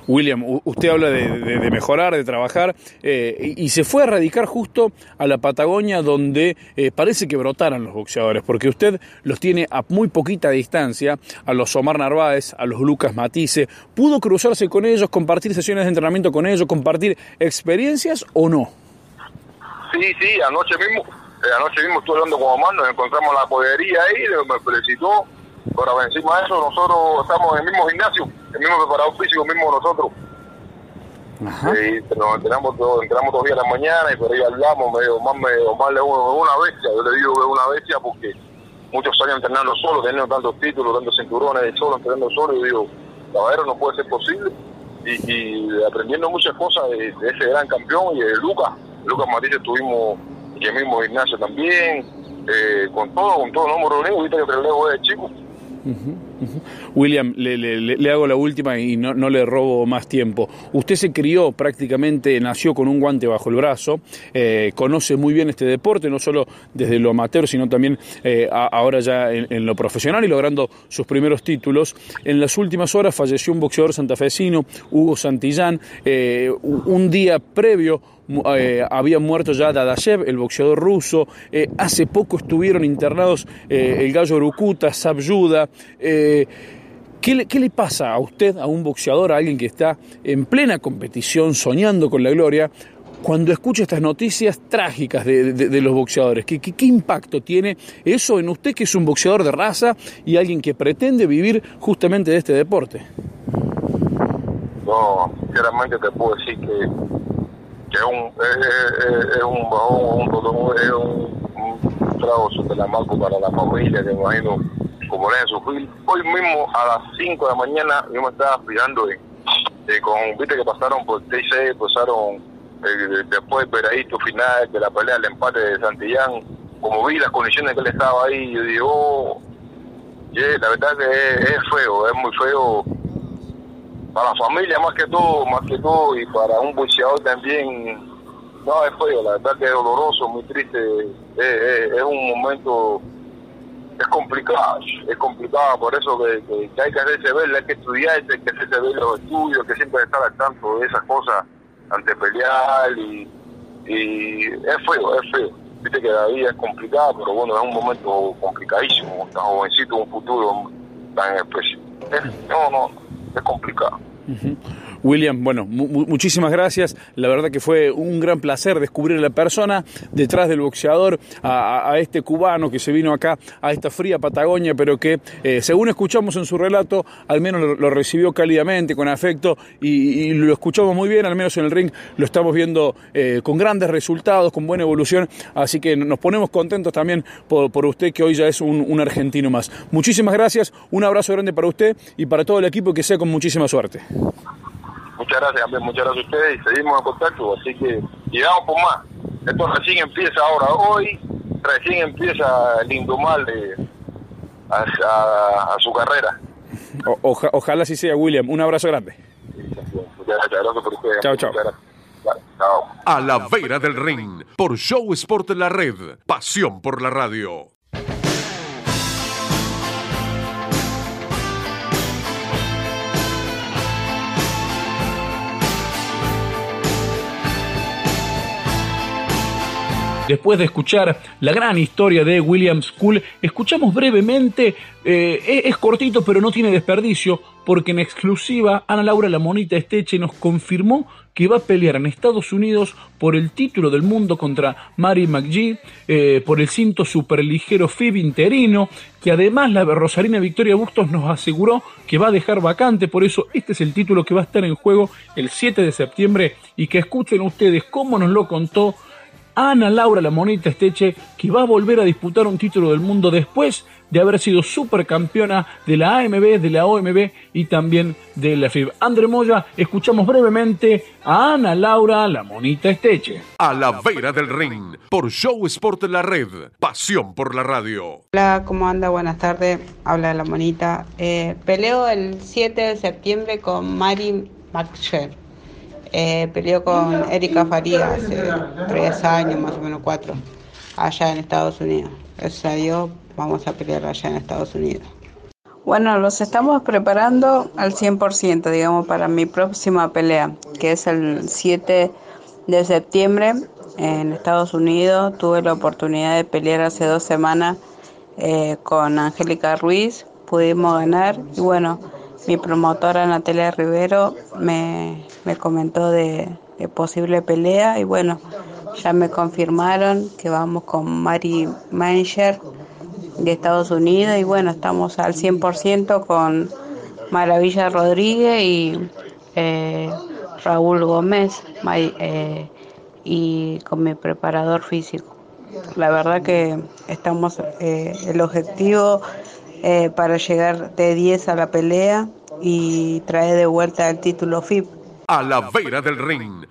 William, usted habla de, mejorar, de trabajar, eh, y, se fue a radicar justo a la Patagonia donde eh, parece que brotaran los boxeadores, porque usted los tiene a muy poquita distancia, a los Omar Narváez, a los Lucas Matisse, ¿pudo cruzarse con ellos, compartir sesiones de entrenamiento con ellos, compartir experiencias o no? Sí, sí, anoche mismo, anoche mismo estuve hablando con Omar, nos encontramos en la podería ahí, me felicitó, pero encima de eso nosotros estamos en el mismo gimnasio, el mismo preparado físico mismo nosotros. Ajá. Sí, nos entramos todos, entramos dos días a la mañana y por ahí hablamos, me, Omar, me, Omar es una bestia, yo le digo que es una bestia porque muchos años entrenando solo, teniendo tantos títulos, tantos cinturones, solo entrenando solo, y digo, caballero, no puede ser posible. Y, y aprendiendo muchas cosas de, ese gran campeón y de Lucas, Lucas Matisse estuvimos en el mismo gimnasio también, eh, con todo, con todo, no hemos reunido, viste que Trelew es chico. William, le, le, hago la última y no, no, le robo más tiempo. Usted se crió prácticamente, nació con un guante bajo el brazo, eh, conoce muy bien este deporte, no solo desde lo amateur, sino también eh, ahora ya en, lo profesional y logrando sus primeros títulos. En las últimas horas falleció un boxeador santafesino, Hugo Santillán, un día previo eh, había muerto ya Dadashev, el boxeador ruso, eh, hace poco estuvieron internados eh, el gallo Rukuta, Sabyuda. Eh, ¿qué, le, ¿Qué le pasa a usted, a un boxeador, a alguien que está en plena competición, soñando con la gloria, cuando escucha estas noticias trágicas de, los boxeadores? ¿Qué, ¿Qué, ¿Qué, impacto tiene eso en usted que es un boxeador de raza y alguien que pretende vivir justamente de este deporte? No, sinceramente te puedo decir que que es un, es, es un bajón, es un, trago super amargo para la familia, que imagino como le sufrir. Hoy mismo a las 5 de la mañana yo me estaba fijando eh, con, viste que pasaron por TC, pasaron eh, después del veredicto final de la pelea, el empate de Santillán, como vi las condiciones que él estaba ahí, yo digo, oh, yeah, la verdad que es feo, es muy feo para la familia más que todo, más que todo, y para un boxeador también, no, es feo, la verdad que es doloroso, muy triste, es, es, un momento, es complicado, es complicado, por eso que, que, que hay que hacerse hay que estudiar, hay que hacerse ver los estudios, que siempre estar al tanto de esas cosas, ante pelear, y, y es feo, es feo. Viste que la vida es complicada, pero bueno, es un momento complicadísimo, tan jovencito, un futuro tan especial. no, no, es complicado. Uh -huh. William, bueno, mu muchísimas gracias. La verdad que fue un gran placer descubrir a la persona detrás del boxeador, a, este cubano que se vino acá a esta fría Patagonia, pero que, eh, según escuchamos en su relato, al menos lo, recibió cálidamente, con afecto, y, lo escuchamos muy bien, al menos en el ring lo estamos viendo eh, con grandes resultados, con buena evolución. Así que nos ponemos contentos también por, por usted, que hoy ya es un, un argentino más. Muchísimas gracias, un abrazo grande para usted y para todo el equipo, que sea con muchísima suerte. Muchas gracias, muchas gracias a ustedes y seguimos en contacto, así que llegamos por más. Esto recién empieza ahora, hoy recién empieza el Indomal de, a, a, a, su carrera. O, oja, ojalá así sea, William. Un abrazo grande. Muchas gracias, gracias por ustedes. Chao, chao. Chao. A la vera del ring, por Show Sport La Red, pasión por la radio. Después de escuchar la gran historia de William School, escuchamos brevemente, eh, es cortito pero no tiene desperdicio, porque en exclusiva Ana Laura La Monita Esteche nos confirmó que va a pelear en Estados Unidos por el título del mundo contra Mary McGee, eh, por el cinto superligero FIB interino, que además la Rosarina Victoria Bustos nos aseguró que va a dejar vacante, por eso este es el título que va a estar en juego el 7 de septiembre y que escuchen ustedes cómo nos lo contó Ana Laura La Monita Esteche, que va a volver a disputar un título del mundo después de haber sido supercampeona de la AMB, de la OMB y también de la FIB. André Moya, escuchamos brevemente a Ana Laura La Monita Esteche. A la vera del ring, por Show Sport La Red, pasión por la radio. Hola, ¿cómo anda? Buenas tardes, habla La Monita. Eh, peleo el 7 de septiembre con Mari McSher. Eh, peleó con Erika Faría hace tres años, más o menos cuatro, allá en Estados Unidos. Gracias a Dios vamos a pelear allá en Estados Unidos. Bueno, los estamos preparando al 100%, digamos, para mi próxima pelea, que es el 7 de septiembre en Estados Unidos. Tuve la oportunidad de pelear hace dos semanas eh, con Angélica Ruiz, pudimos ganar y bueno, mi promotora Natalia Rivero me, comentó de, posible pelea y bueno, ya me confirmaron que vamos con Mari Manger de Estados Unidos y bueno, estamos al 100% con Maravilla Rodríguez y eh, Raúl Gómez eh, y con mi preparador físico. La verdad que estamos, eh, el objetivo para llegar de 10 a la pelea y traer de vuelta el título FIP. A la vera del ring.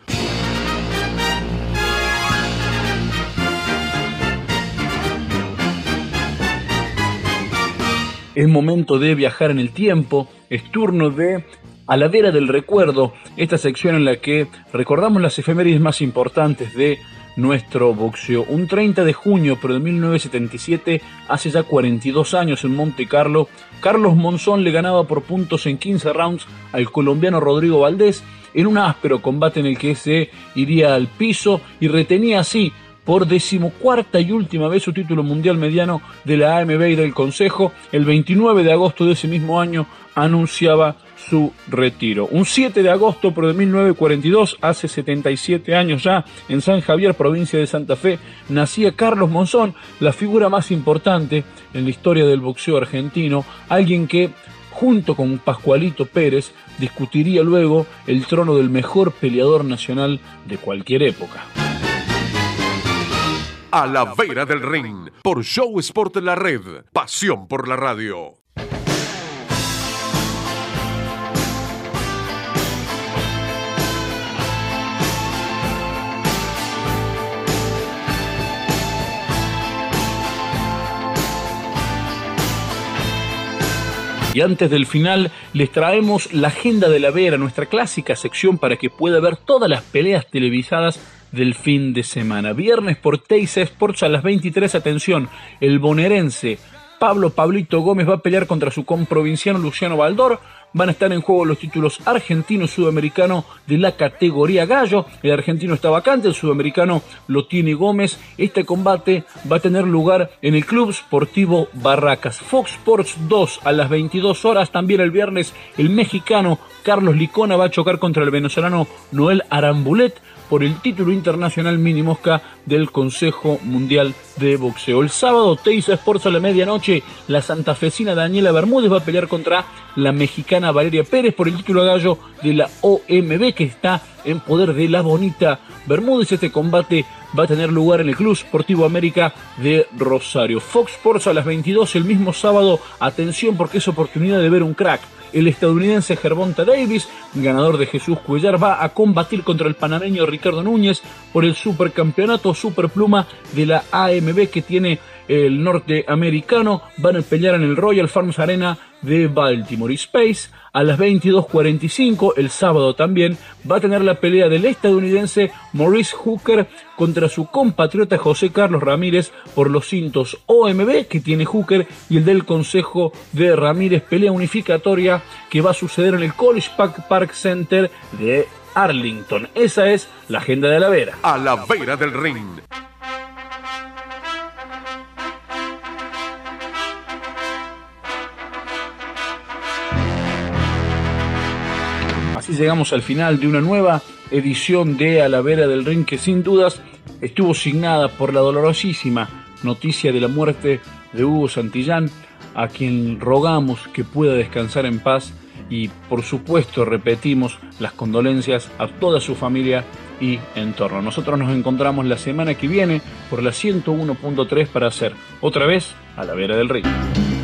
Es momento de viajar en el tiempo, es turno de A la Vera del Recuerdo, esta sección en la que recordamos las efemérides más importantes de nuestro boxeo. Un 30 de junio, pero de 1977, hace ya 42 años en Monte Carlo, Carlos Monzón le ganaba por puntos en 15 rounds al colombiano Rodrigo Valdés en un áspero combate en el que se iría al piso y retenía así por decimocuarta y última vez su título mundial mediano de la AMB y del Consejo. El 29 de agosto de ese mismo año anunciaba su retiro. Un 7 de agosto de 1942, hace 77 años ya, en San Javier, provincia de Santa Fe, nacía Carlos Monzón, la figura más importante en la historia del boxeo argentino, alguien que junto con Pascualito Pérez discutiría luego el trono del mejor peleador nacional de cualquier época a la vera del ring por Show Sport La Red, pasión por la radio. Y antes del final les traemos la agenda de la Vera, nuestra clásica sección para que pueda ver todas las peleas televisadas del fin de semana. Viernes por Teis Sports a las 23, atención, el bonaerense Pablo Pablito Gómez va a pelear contra su comprovinciano Luciano Baldor. Van a estar en juego los títulos argentino y sudamericano de la categoría gallo. El argentino está vacante, el sudamericano lo tiene Gómez. Este combate va a tener lugar en el Club Sportivo Barracas. Fox Sports 2 a las 22 horas. También el viernes el mexicano Carlos Licona va a chocar contra el venezolano Noel Arambulet por el título internacional mini mosca del Consejo Mundial de Boxeo. El sábado, Teisa Sports a la medianoche, la santafesina Daniela Bermúdez va a pelear contra la mexicana Valeria Pérez por el título gallo de la OMB que está en poder de la bonita Bermúdez. Este combate va a tener lugar en el Club Sportivo América de Rosario. Fox Sports a las 22 el mismo sábado. Atención porque es oportunidad de ver un crack el estadounidense Gervonta Davis, ganador de Jesús Cuellar, va a combatir contra el panameño Ricardo Núñez por el supercampeonato superpluma de la AMB que tiene el norteamericano. Van a pelear en el Royal Farms Arena de Baltimore. Space a las 22.45, el sábado también, va a tener la pelea del estadounidense Maurice Hooker contra su compatriota José Carlos Ramírez por los cintos OMB que tiene Hooker y el del Consejo de Ramírez, pelea unificatoria que va a suceder en el College Park Center de Arlington. Esa es la agenda de la vera. A la vera del ring. Llegamos al final de una nueva edición de A la Vera del Ring que sin dudas estuvo signada por la dolorosísima noticia de la muerte de Hugo Santillán, a quien rogamos que pueda descansar en paz y por supuesto repetimos las condolencias a toda su familia y entorno. Nosotros nos encontramos la semana que viene por la 101.3 para hacer otra vez a la vera del río.